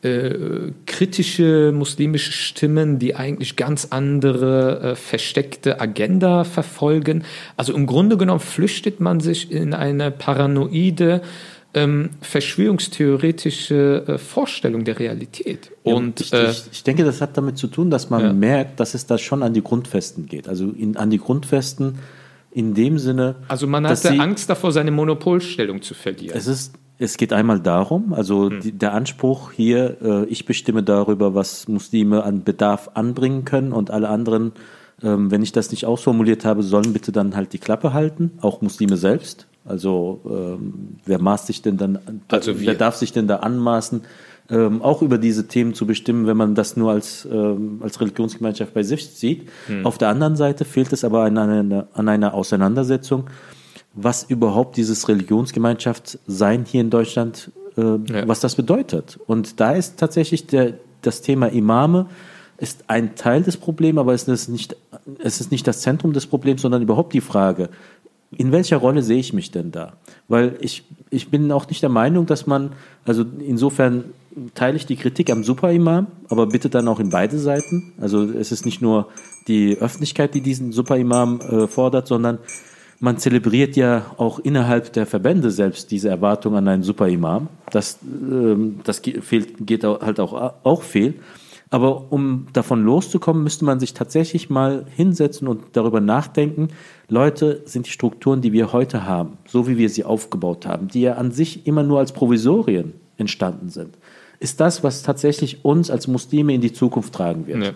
äh, kritische muslimische Stimmen, die eigentlich ganz andere äh, versteckte Agenda verfolgen. Also im Grunde genommen flüchtet man sich in eine paranoide, ähm, verschwörungstheoretische äh, Vorstellung der Realität. Ja, und ich, äh, ich, ich, denke, das hat damit zu tun, dass man ja. merkt, dass es da schon an die Grundfesten geht. Also in, an die Grundfesten in dem Sinne. Also man hatte sie, Angst davor, seine Monopolstellung zu verlieren. Es ist, es geht einmal darum, also hm. die, der Anspruch hier, äh, ich bestimme darüber, was Muslime an Bedarf anbringen können und alle anderen, ähm, wenn ich das nicht ausformuliert habe, sollen bitte dann halt die Klappe halten, auch Muslime selbst. Also ähm, wer maßt sich denn dann, also wer darf sich denn da anmaßen, ähm, auch über diese Themen zu bestimmen, wenn man das nur als, ähm, als Religionsgemeinschaft bei sich sieht. Hm. Auf der anderen Seite fehlt es aber an einer, an einer Auseinandersetzung, was überhaupt dieses Religionsgemeinschaft sein hier in Deutschland, äh, ja. was das bedeutet. Und da ist tatsächlich der, das Thema Imame ist ein Teil des Problems, aber es ist, nicht, es ist nicht das Zentrum des Problems, sondern überhaupt die Frage, in welcher Rolle sehe ich mich denn da? Weil ich, ich bin auch nicht der Meinung, dass man, also insofern teile ich die Kritik am Superimam, aber bitte dann auch in beide Seiten. Also es ist nicht nur die Öffentlichkeit, die diesen Superimam äh, fordert, sondern man zelebriert ja auch innerhalb der Verbände selbst diese Erwartung an einen Superimam. Das, ähm, das fehlt, geht halt auch, auch fehl. Aber um davon loszukommen, müsste man sich tatsächlich mal hinsetzen und darüber nachdenken, Leute, sind die Strukturen, die wir heute haben, so wie wir sie aufgebaut haben, die ja an sich immer nur als Provisorien entstanden sind, ist das, was tatsächlich uns als Muslime in die Zukunft tragen wird. Ja.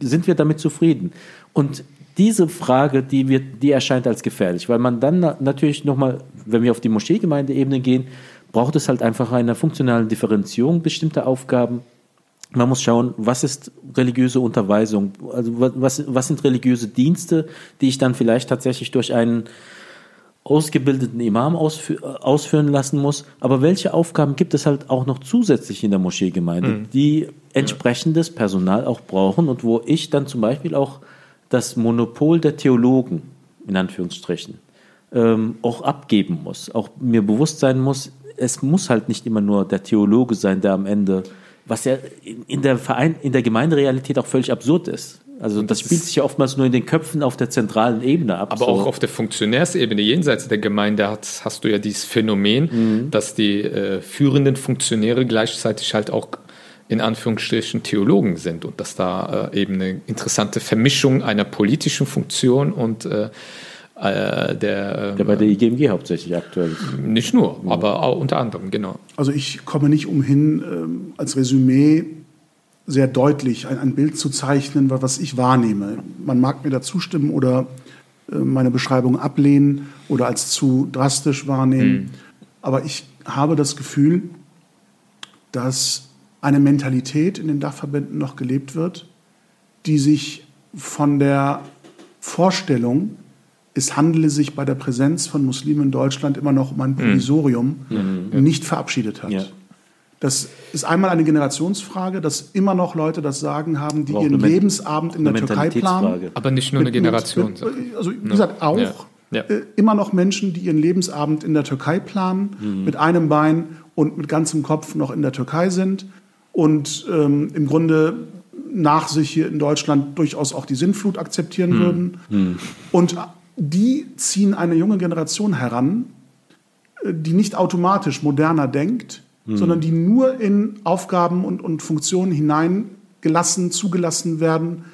Sind wir damit zufrieden? Und diese Frage, die, wird, die erscheint als gefährlich, weil man dann natürlich nochmal, wenn wir auf die Moscheegemeindeebene gehen, braucht es halt einfach eine funktionale Differenzierung bestimmter Aufgaben. Man muss schauen, was ist religiöse Unterweisung, also was, was sind religiöse Dienste, die ich dann vielleicht tatsächlich durch einen ausgebildeten Imam ausfü ausführen lassen muss. Aber welche Aufgaben gibt es halt auch noch zusätzlich in der Moscheegemeinde, mhm. die entsprechendes Personal auch brauchen und wo ich dann zum Beispiel auch das Monopol der Theologen, in Anführungsstrichen, ähm, auch abgeben muss, auch mir bewusst sein muss, es muss halt nicht immer nur der Theologe sein, der am Ende, was ja in der Verein, in der Gemeinderealität auch völlig absurd ist. Also das, das spielt sich ja oftmals nur in den Köpfen auf der zentralen Ebene ab. Aber so. auch auf der Funktionärsebene jenseits der Gemeinde hast, hast du ja dieses Phänomen, mhm. dass die äh, führenden Funktionäre gleichzeitig halt auch in Anführungsstrichen Theologen sind und dass da äh, eben eine interessante Vermischung einer politischen Funktion und äh, der, der bei der IGMG hauptsächlich aktuell ist. Nicht nur, ja. aber auch unter anderem, genau. Also ich komme nicht umhin, ähm, als Resümee sehr deutlich ein, ein Bild zu zeichnen, was ich wahrnehme. Man mag mir da zustimmen oder äh, meine Beschreibung ablehnen oder als zu drastisch wahrnehmen. Mhm. Aber ich habe das Gefühl, dass eine Mentalität in den Dachverbänden noch gelebt wird, die sich von der Vorstellung, es handele sich bei der Präsenz von Muslimen in Deutschland immer noch um ein mhm. Provisorium, mhm. nicht verabschiedet hat. Ja. Das ist einmal eine Generationsfrage, dass immer noch Leute das Sagen haben, die ihren Lebensabend in der Türkei planen. Aber nicht nur eine Generation. Mit, also wie gesagt, auch ja. Ja. Äh, immer noch Menschen, die ihren Lebensabend in der Türkei planen, mhm. mit einem Bein und mit ganzem Kopf noch in der Türkei sind und ähm, im Grunde nach sich hier in Deutschland durchaus auch die Sinnflut akzeptieren mhm. würden. Mhm. Und die ziehen eine junge Generation heran, äh, die nicht automatisch moderner denkt, mhm. sondern die nur in Aufgaben und, und Funktionen hineingelassen, zugelassen werden,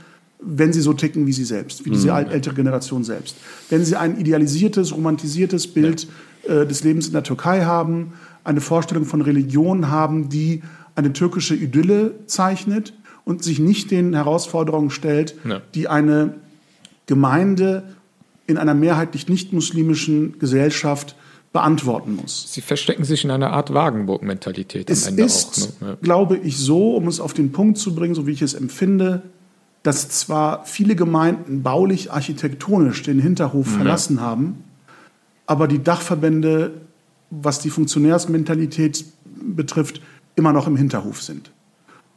wenn sie so ticken wie sie selbst, wie diese mhm. ältere Generation selbst. Wenn sie ein idealisiertes, romantisiertes Bild ja. äh, des Lebens in der Türkei haben, eine Vorstellung von Religion haben, die eine türkische Idylle zeichnet und sich nicht den Herausforderungen stellt, ja. die eine Gemeinde in einer mehrheitlich nicht-muslimischen Gesellschaft beantworten muss. Sie verstecken sich in einer Art Wagenburg-Mentalität am Ende ist, auch. Ne? Glaube ich, so, um es auf den Punkt zu bringen, so wie ich es empfinde, dass zwar viele Gemeinden baulich, architektonisch den Hinterhof ja. verlassen haben, aber die Dachverbände, was die Funktionärsmentalität betrifft, immer noch im Hinterhof sind.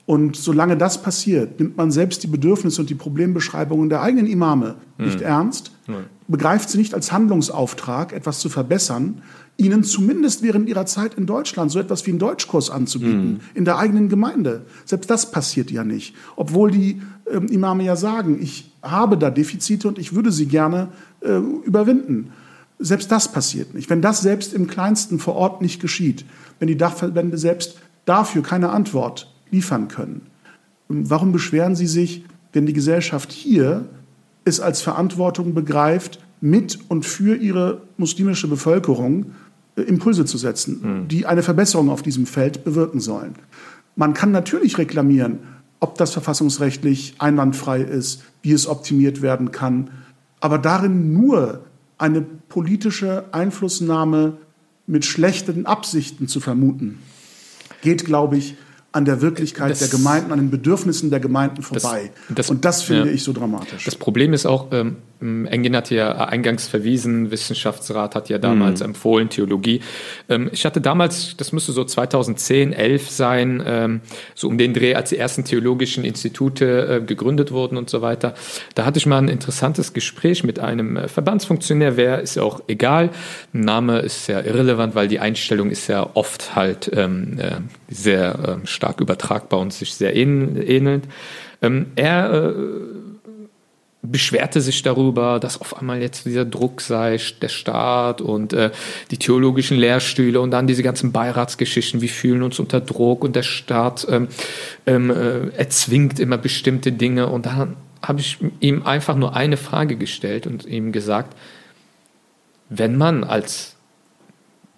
Und solange das passiert, nimmt man selbst die Bedürfnisse und die Problembeschreibungen der eigenen Imame nicht hm. ernst, hm. begreift sie nicht als Handlungsauftrag, etwas zu verbessern, ihnen zumindest während ihrer Zeit in Deutschland so etwas wie einen Deutschkurs anzubieten, hm. in der eigenen Gemeinde. Selbst das passiert ja nicht. Obwohl die ähm, Imame ja sagen, ich habe da Defizite und ich würde sie gerne äh, überwinden. Selbst das passiert nicht. Wenn das selbst im kleinsten vor Ort nicht geschieht, wenn die Dachverbände selbst dafür keine Antwort liefern können. Warum beschweren Sie sich, wenn die Gesellschaft hier es als Verantwortung begreift, mit und für ihre muslimische Bevölkerung äh, Impulse zu setzen, mhm. die eine Verbesserung auf diesem Feld bewirken sollen? Man kann natürlich reklamieren, ob das verfassungsrechtlich einwandfrei ist, wie es optimiert werden kann, aber darin nur eine politische Einflussnahme mit schlechten Absichten zu vermuten, geht, glaube ich, an der Wirklichkeit das, der Gemeinden, an den Bedürfnissen der Gemeinden vorbei. Das, das, und das finde ja. ich so dramatisch. Das Problem ist auch, ähm, Engin hat ja eingangs verwiesen, Wissenschaftsrat hat ja damals mhm. empfohlen, Theologie. Ähm, ich hatte damals, das müsste so 2010, 11 sein, ähm, so um den Dreh, als die ersten theologischen Institute äh, gegründet wurden und so weiter. Da hatte ich mal ein interessantes Gespräch mit einem äh, Verbandsfunktionär, wer ist ja auch egal. Name ist ja irrelevant, weil die Einstellung ist ja oft halt ähm, äh, sehr äh, stark übertragbar und sich sehr ähnelnd. Ähm, er äh, beschwerte sich darüber, dass auf einmal jetzt dieser Druck sei, der Staat und äh, die theologischen Lehrstühle und dann diese ganzen Beiratsgeschichten, wir fühlen uns unter Druck und der Staat ähm, ähm, äh, erzwingt immer bestimmte Dinge. Und dann habe ich ihm einfach nur eine Frage gestellt und ihm gesagt, wenn man als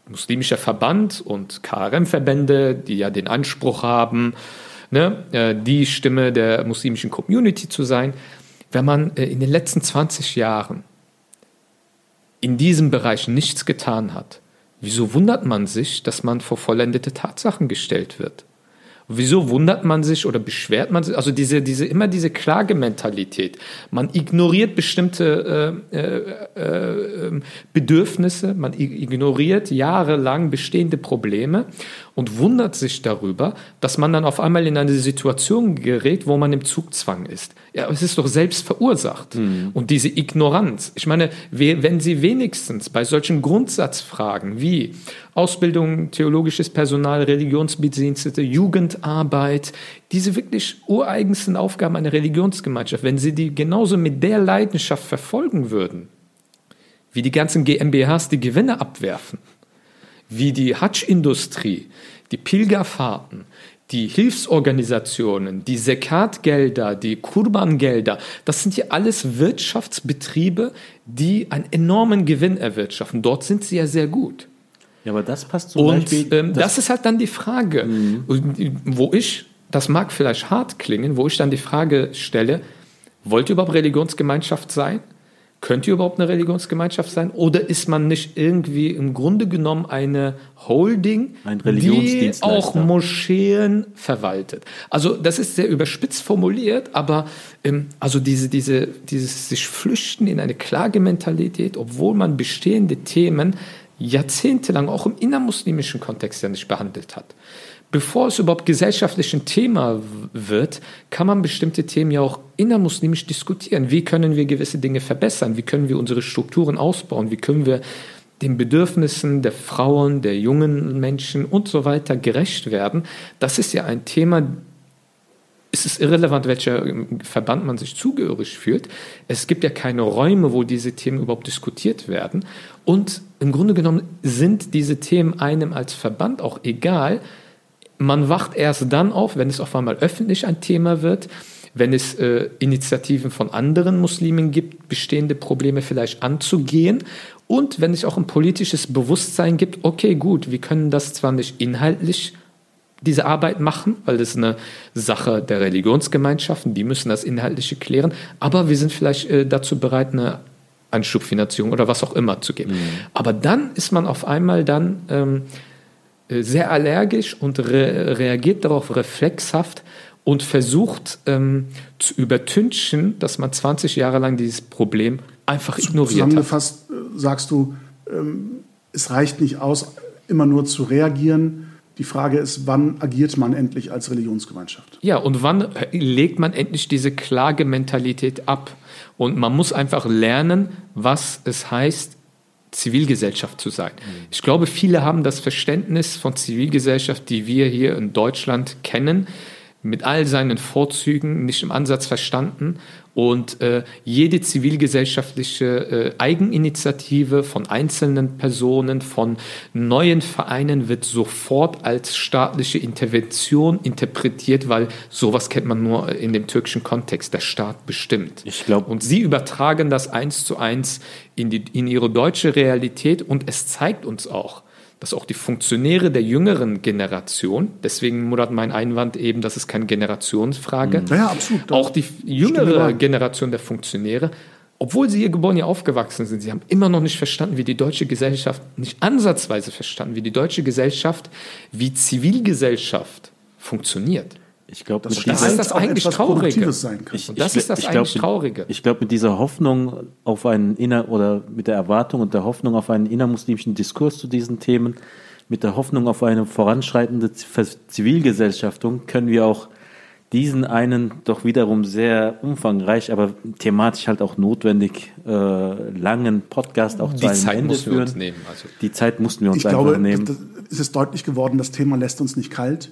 muslimischer Verband und KRM-Verbände, die ja den Anspruch haben, ne, äh, die Stimme der muslimischen Community zu sein, wenn man äh, in den letzten 20 Jahren in diesem Bereich nichts getan hat, wieso wundert man sich, dass man vor vollendete Tatsachen gestellt wird? Wieso wundert man sich oder beschwert man sich? Also diese, diese, immer diese Klagementalität. Man ignoriert bestimmte äh, äh, äh, Bedürfnisse, man ignoriert jahrelang bestehende Probleme und wundert sich darüber, dass man dann auf einmal in eine Situation gerät, wo man im Zugzwang ist. Ja, es ist doch selbst verursacht. Mhm. Und diese Ignoranz, ich meine, wenn Sie wenigstens bei solchen Grundsatzfragen wie Ausbildung, theologisches Personal, Religionsbedienstete, Jugendarbeit, diese wirklich ureigensten Aufgaben einer Religionsgemeinschaft, wenn Sie die genauso mit der Leidenschaft verfolgen würden, wie die ganzen GmbHs die Gewinne abwerfen, wie die Hatsch-Industrie, die Pilgerfahrten, die Hilfsorganisationen, die Sekatgelder, die Kurbangelder, das sind ja alles Wirtschaftsbetriebe, die einen enormen Gewinn erwirtschaften. Dort sind sie ja sehr gut. Ja, aber das passt zum Und Beispiel. Ähm, das, das, ist halt dann die Frage, mhm. wo ich, das mag vielleicht hart klingen, wo ich dann die Frage stelle, wollt ihr überhaupt Religionsgemeinschaft sein? Könnt ihr überhaupt eine Religionsgemeinschaft sein? Oder ist man nicht irgendwie im Grunde genommen eine Holding, Ein die auch Moscheen verwaltet? Also das ist sehr überspitzt formuliert, aber ähm, also diese, diese, dieses sich flüchten in eine Klagementalität, obwohl man bestehende Themen jahrzehntelang auch im innermuslimischen Kontext ja nicht behandelt hat bevor es überhaupt gesellschaftlich ein Thema wird, kann man bestimmte Themen ja auch innermuslimisch diskutieren. Wie können wir gewisse Dinge verbessern? Wie können wir unsere Strukturen ausbauen? Wie können wir den Bedürfnissen der Frauen, der jungen Menschen und so weiter gerecht werden? Das ist ja ein Thema, es ist irrelevant, welcher Verband man sich zugehörig fühlt. Es gibt ja keine Räume, wo diese Themen überhaupt diskutiert werden. Und im Grunde genommen sind diese Themen einem als Verband auch egal, man wacht erst dann auf, wenn es auf einmal öffentlich ein Thema wird, wenn es äh, Initiativen von anderen Muslimen gibt, bestehende Probleme vielleicht anzugehen und wenn es auch ein politisches Bewusstsein gibt, okay, gut, wir können das zwar nicht inhaltlich diese Arbeit machen, weil das ist eine Sache der Religionsgemeinschaften, die müssen das Inhaltliche klären, aber wir sind vielleicht äh, dazu bereit, eine Anschubfinanzierung oder was auch immer zu geben. Mhm. Aber dann ist man auf einmal dann ähm, äh, sehr allergisch und re reagiert darauf reflexhaft und versucht ähm, zu übertünchen, dass man 20 Jahre lang dieses Problem einfach ignoriert Zusammengefasst hat. Zusammengefasst sagst du, ähm, es reicht nicht aus, immer nur zu reagieren. Die Frage ist, wann agiert man endlich als Religionsgemeinschaft? Ja, und wann legt man endlich diese Klagementalität ab? Und man muss einfach lernen, was es heißt, Zivilgesellschaft zu sein. Ich glaube, viele haben das Verständnis von Zivilgesellschaft, die wir hier in Deutschland kennen, mit all seinen Vorzügen nicht im Ansatz verstanden und äh, jede zivilgesellschaftliche äh, Eigeninitiative von einzelnen Personen, von neuen Vereinen wird sofort als staatliche Intervention interpretiert, weil sowas kennt man nur in dem türkischen Kontext. Der Staat bestimmt. Ich glaube. Und sie übertragen das eins zu eins in, die, in ihre deutsche Realität und es zeigt uns auch, dass auch die Funktionäre der jüngeren Generation, deswegen Murat mein Einwand eben, das ist keine Generationsfrage, ja, absolut, auch die jüngere Generation der Funktionäre, obwohl sie hier geboren, hier aufgewachsen sind, sie haben immer noch nicht verstanden, wie die deutsche Gesellschaft, nicht ansatzweise verstanden, wie die deutsche Gesellschaft, wie Zivilgesellschaft funktioniert. Ich glaube, das, das, ist das eigentlich Traurige. Sein kann. Ich, das ich, ist das ich eigentlich glaub, Traurige. Ich glaube, mit dieser Hoffnung auf einen inner oder mit der Erwartung und der Hoffnung auf einen innermuslimischen Diskurs zu diesen Themen, mit der Hoffnung auf eine voranschreitende Zivilgesellschaftung können wir auch diesen einen doch wiederum sehr umfangreich, aber thematisch halt auch notwendig äh, langen Podcast auch zu einem Zeit Ende führen. Nehmen, also. Die Zeit mussten wir uns ich einfach glaube, nehmen. Es ist deutlich geworden, das Thema lässt uns nicht kalt.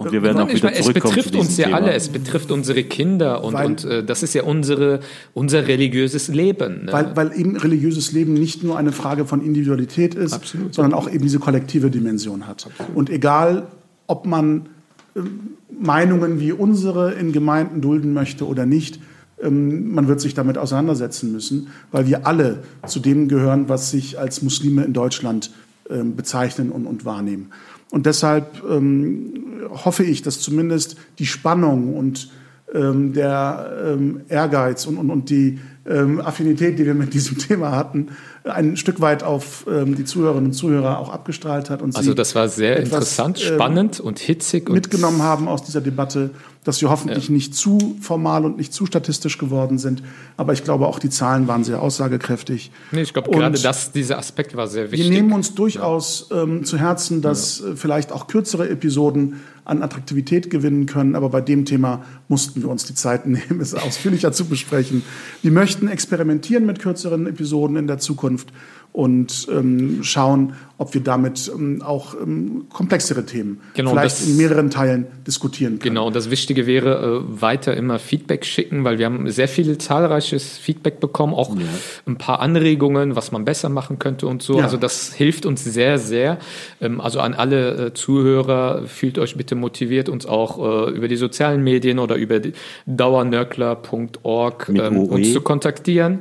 Und wir werden auch wieder Es betrifft uns ja Thema. alle, es betrifft unsere Kinder und, weil, und äh, das ist ja unsere, unser religiöses Leben. Ne? Weil, weil eben religiöses Leben nicht nur eine Frage von Individualität ist, Absolut. sondern auch eben diese kollektive Dimension hat. Absolut. Und egal, ob man äh, Meinungen wie unsere in Gemeinden dulden möchte oder nicht, ähm, man wird sich damit auseinandersetzen müssen, weil wir alle zu dem gehören, was sich als Muslime in Deutschland äh, bezeichnen und, und wahrnehmen. Und deshalb ähm, hoffe ich, dass zumindest die Spannung und ähm, der ähm, Ehrgeiz und, und, und die ähm, Affinität, die wir mit diesem Thema hatten, ein Stück weit auf ähm, die Zuhörerinnen und Zuhörer auch abgestrahlt hat. Und also das war sehr etwas, interessant, ähm, spannend und hitzig. Mitgenommen haben aus dieser Debatte, dass wir hoffentlich ja. nicht zu formal und nicht zu statistisch geworden sind. Aber ich glaube, auch die Zahlen waren sehr aussagekräftig. Nee, ich glaube, gerade das, dieser Aspekt war sehr wichtig. Wir nehmen uns durchaus ähm, zu Herzen, dass ja. Äh, vielleicht auch kürzere Episoden an Attraktivität gewinnen können. Aber bei dem Thema mussten wir uns die Zeit nehmen, es ausführlicher zu besprechen. Wir möchten experimentieren mit kürzeren Episoden in der Zukunft. Und ähm, schauen, ob wir damit ähm, auch ähm, komplexere Themen genau, vielleicht das, in mehreren Teilen diskutieren können. Genau, das Wichtige wäre, äh, weiter immer Feedback schicken, weil wir haben sehr viel zahlreiches Feedback bekommen, auch ja. ein paar Anregungen, was man besser machen könnte und so. Ja. Also das hilft uns sehr, sehr. Ähm, also an alle äh, Zuhörer, fühlt euch bitte motiviert, uns auch äh, über die sozialen Medien oder über dauernörkler.org ähm, uns zu kontaktieren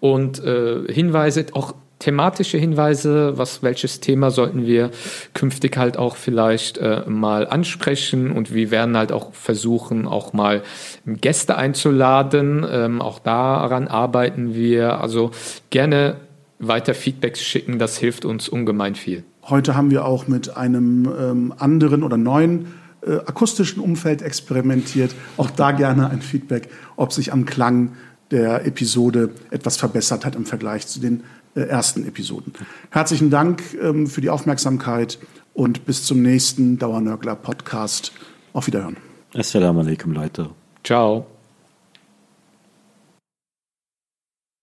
und äh, Hinweise, auch thematische Hinweise, was welches Thema sollten wir künftig halt auch vielleicht äh, mal ansprechen und wir werden halt auch versuchen, auch mal Gäste einzuladen. Ähm, auch daran arbeiten wir. Also gerne weiter Feedbacks schicken, das hilft uns ungemein viel. Heute haben wir auch mit einem ähm, anderen oder neuen äh, akustischen Umfeld experimentiert. Auch da gerne ein Feedback, ob sich am Klang der Episode etwas verbessert hat im Vergleich zu den ersten Episoden. Herzlichen Dank ähm, für die Aufmerksamkeit und bis zum nächsten Dauernörgler Podcast. Auf Wiederhören. Assalamu alaikum, Leute. Ciao.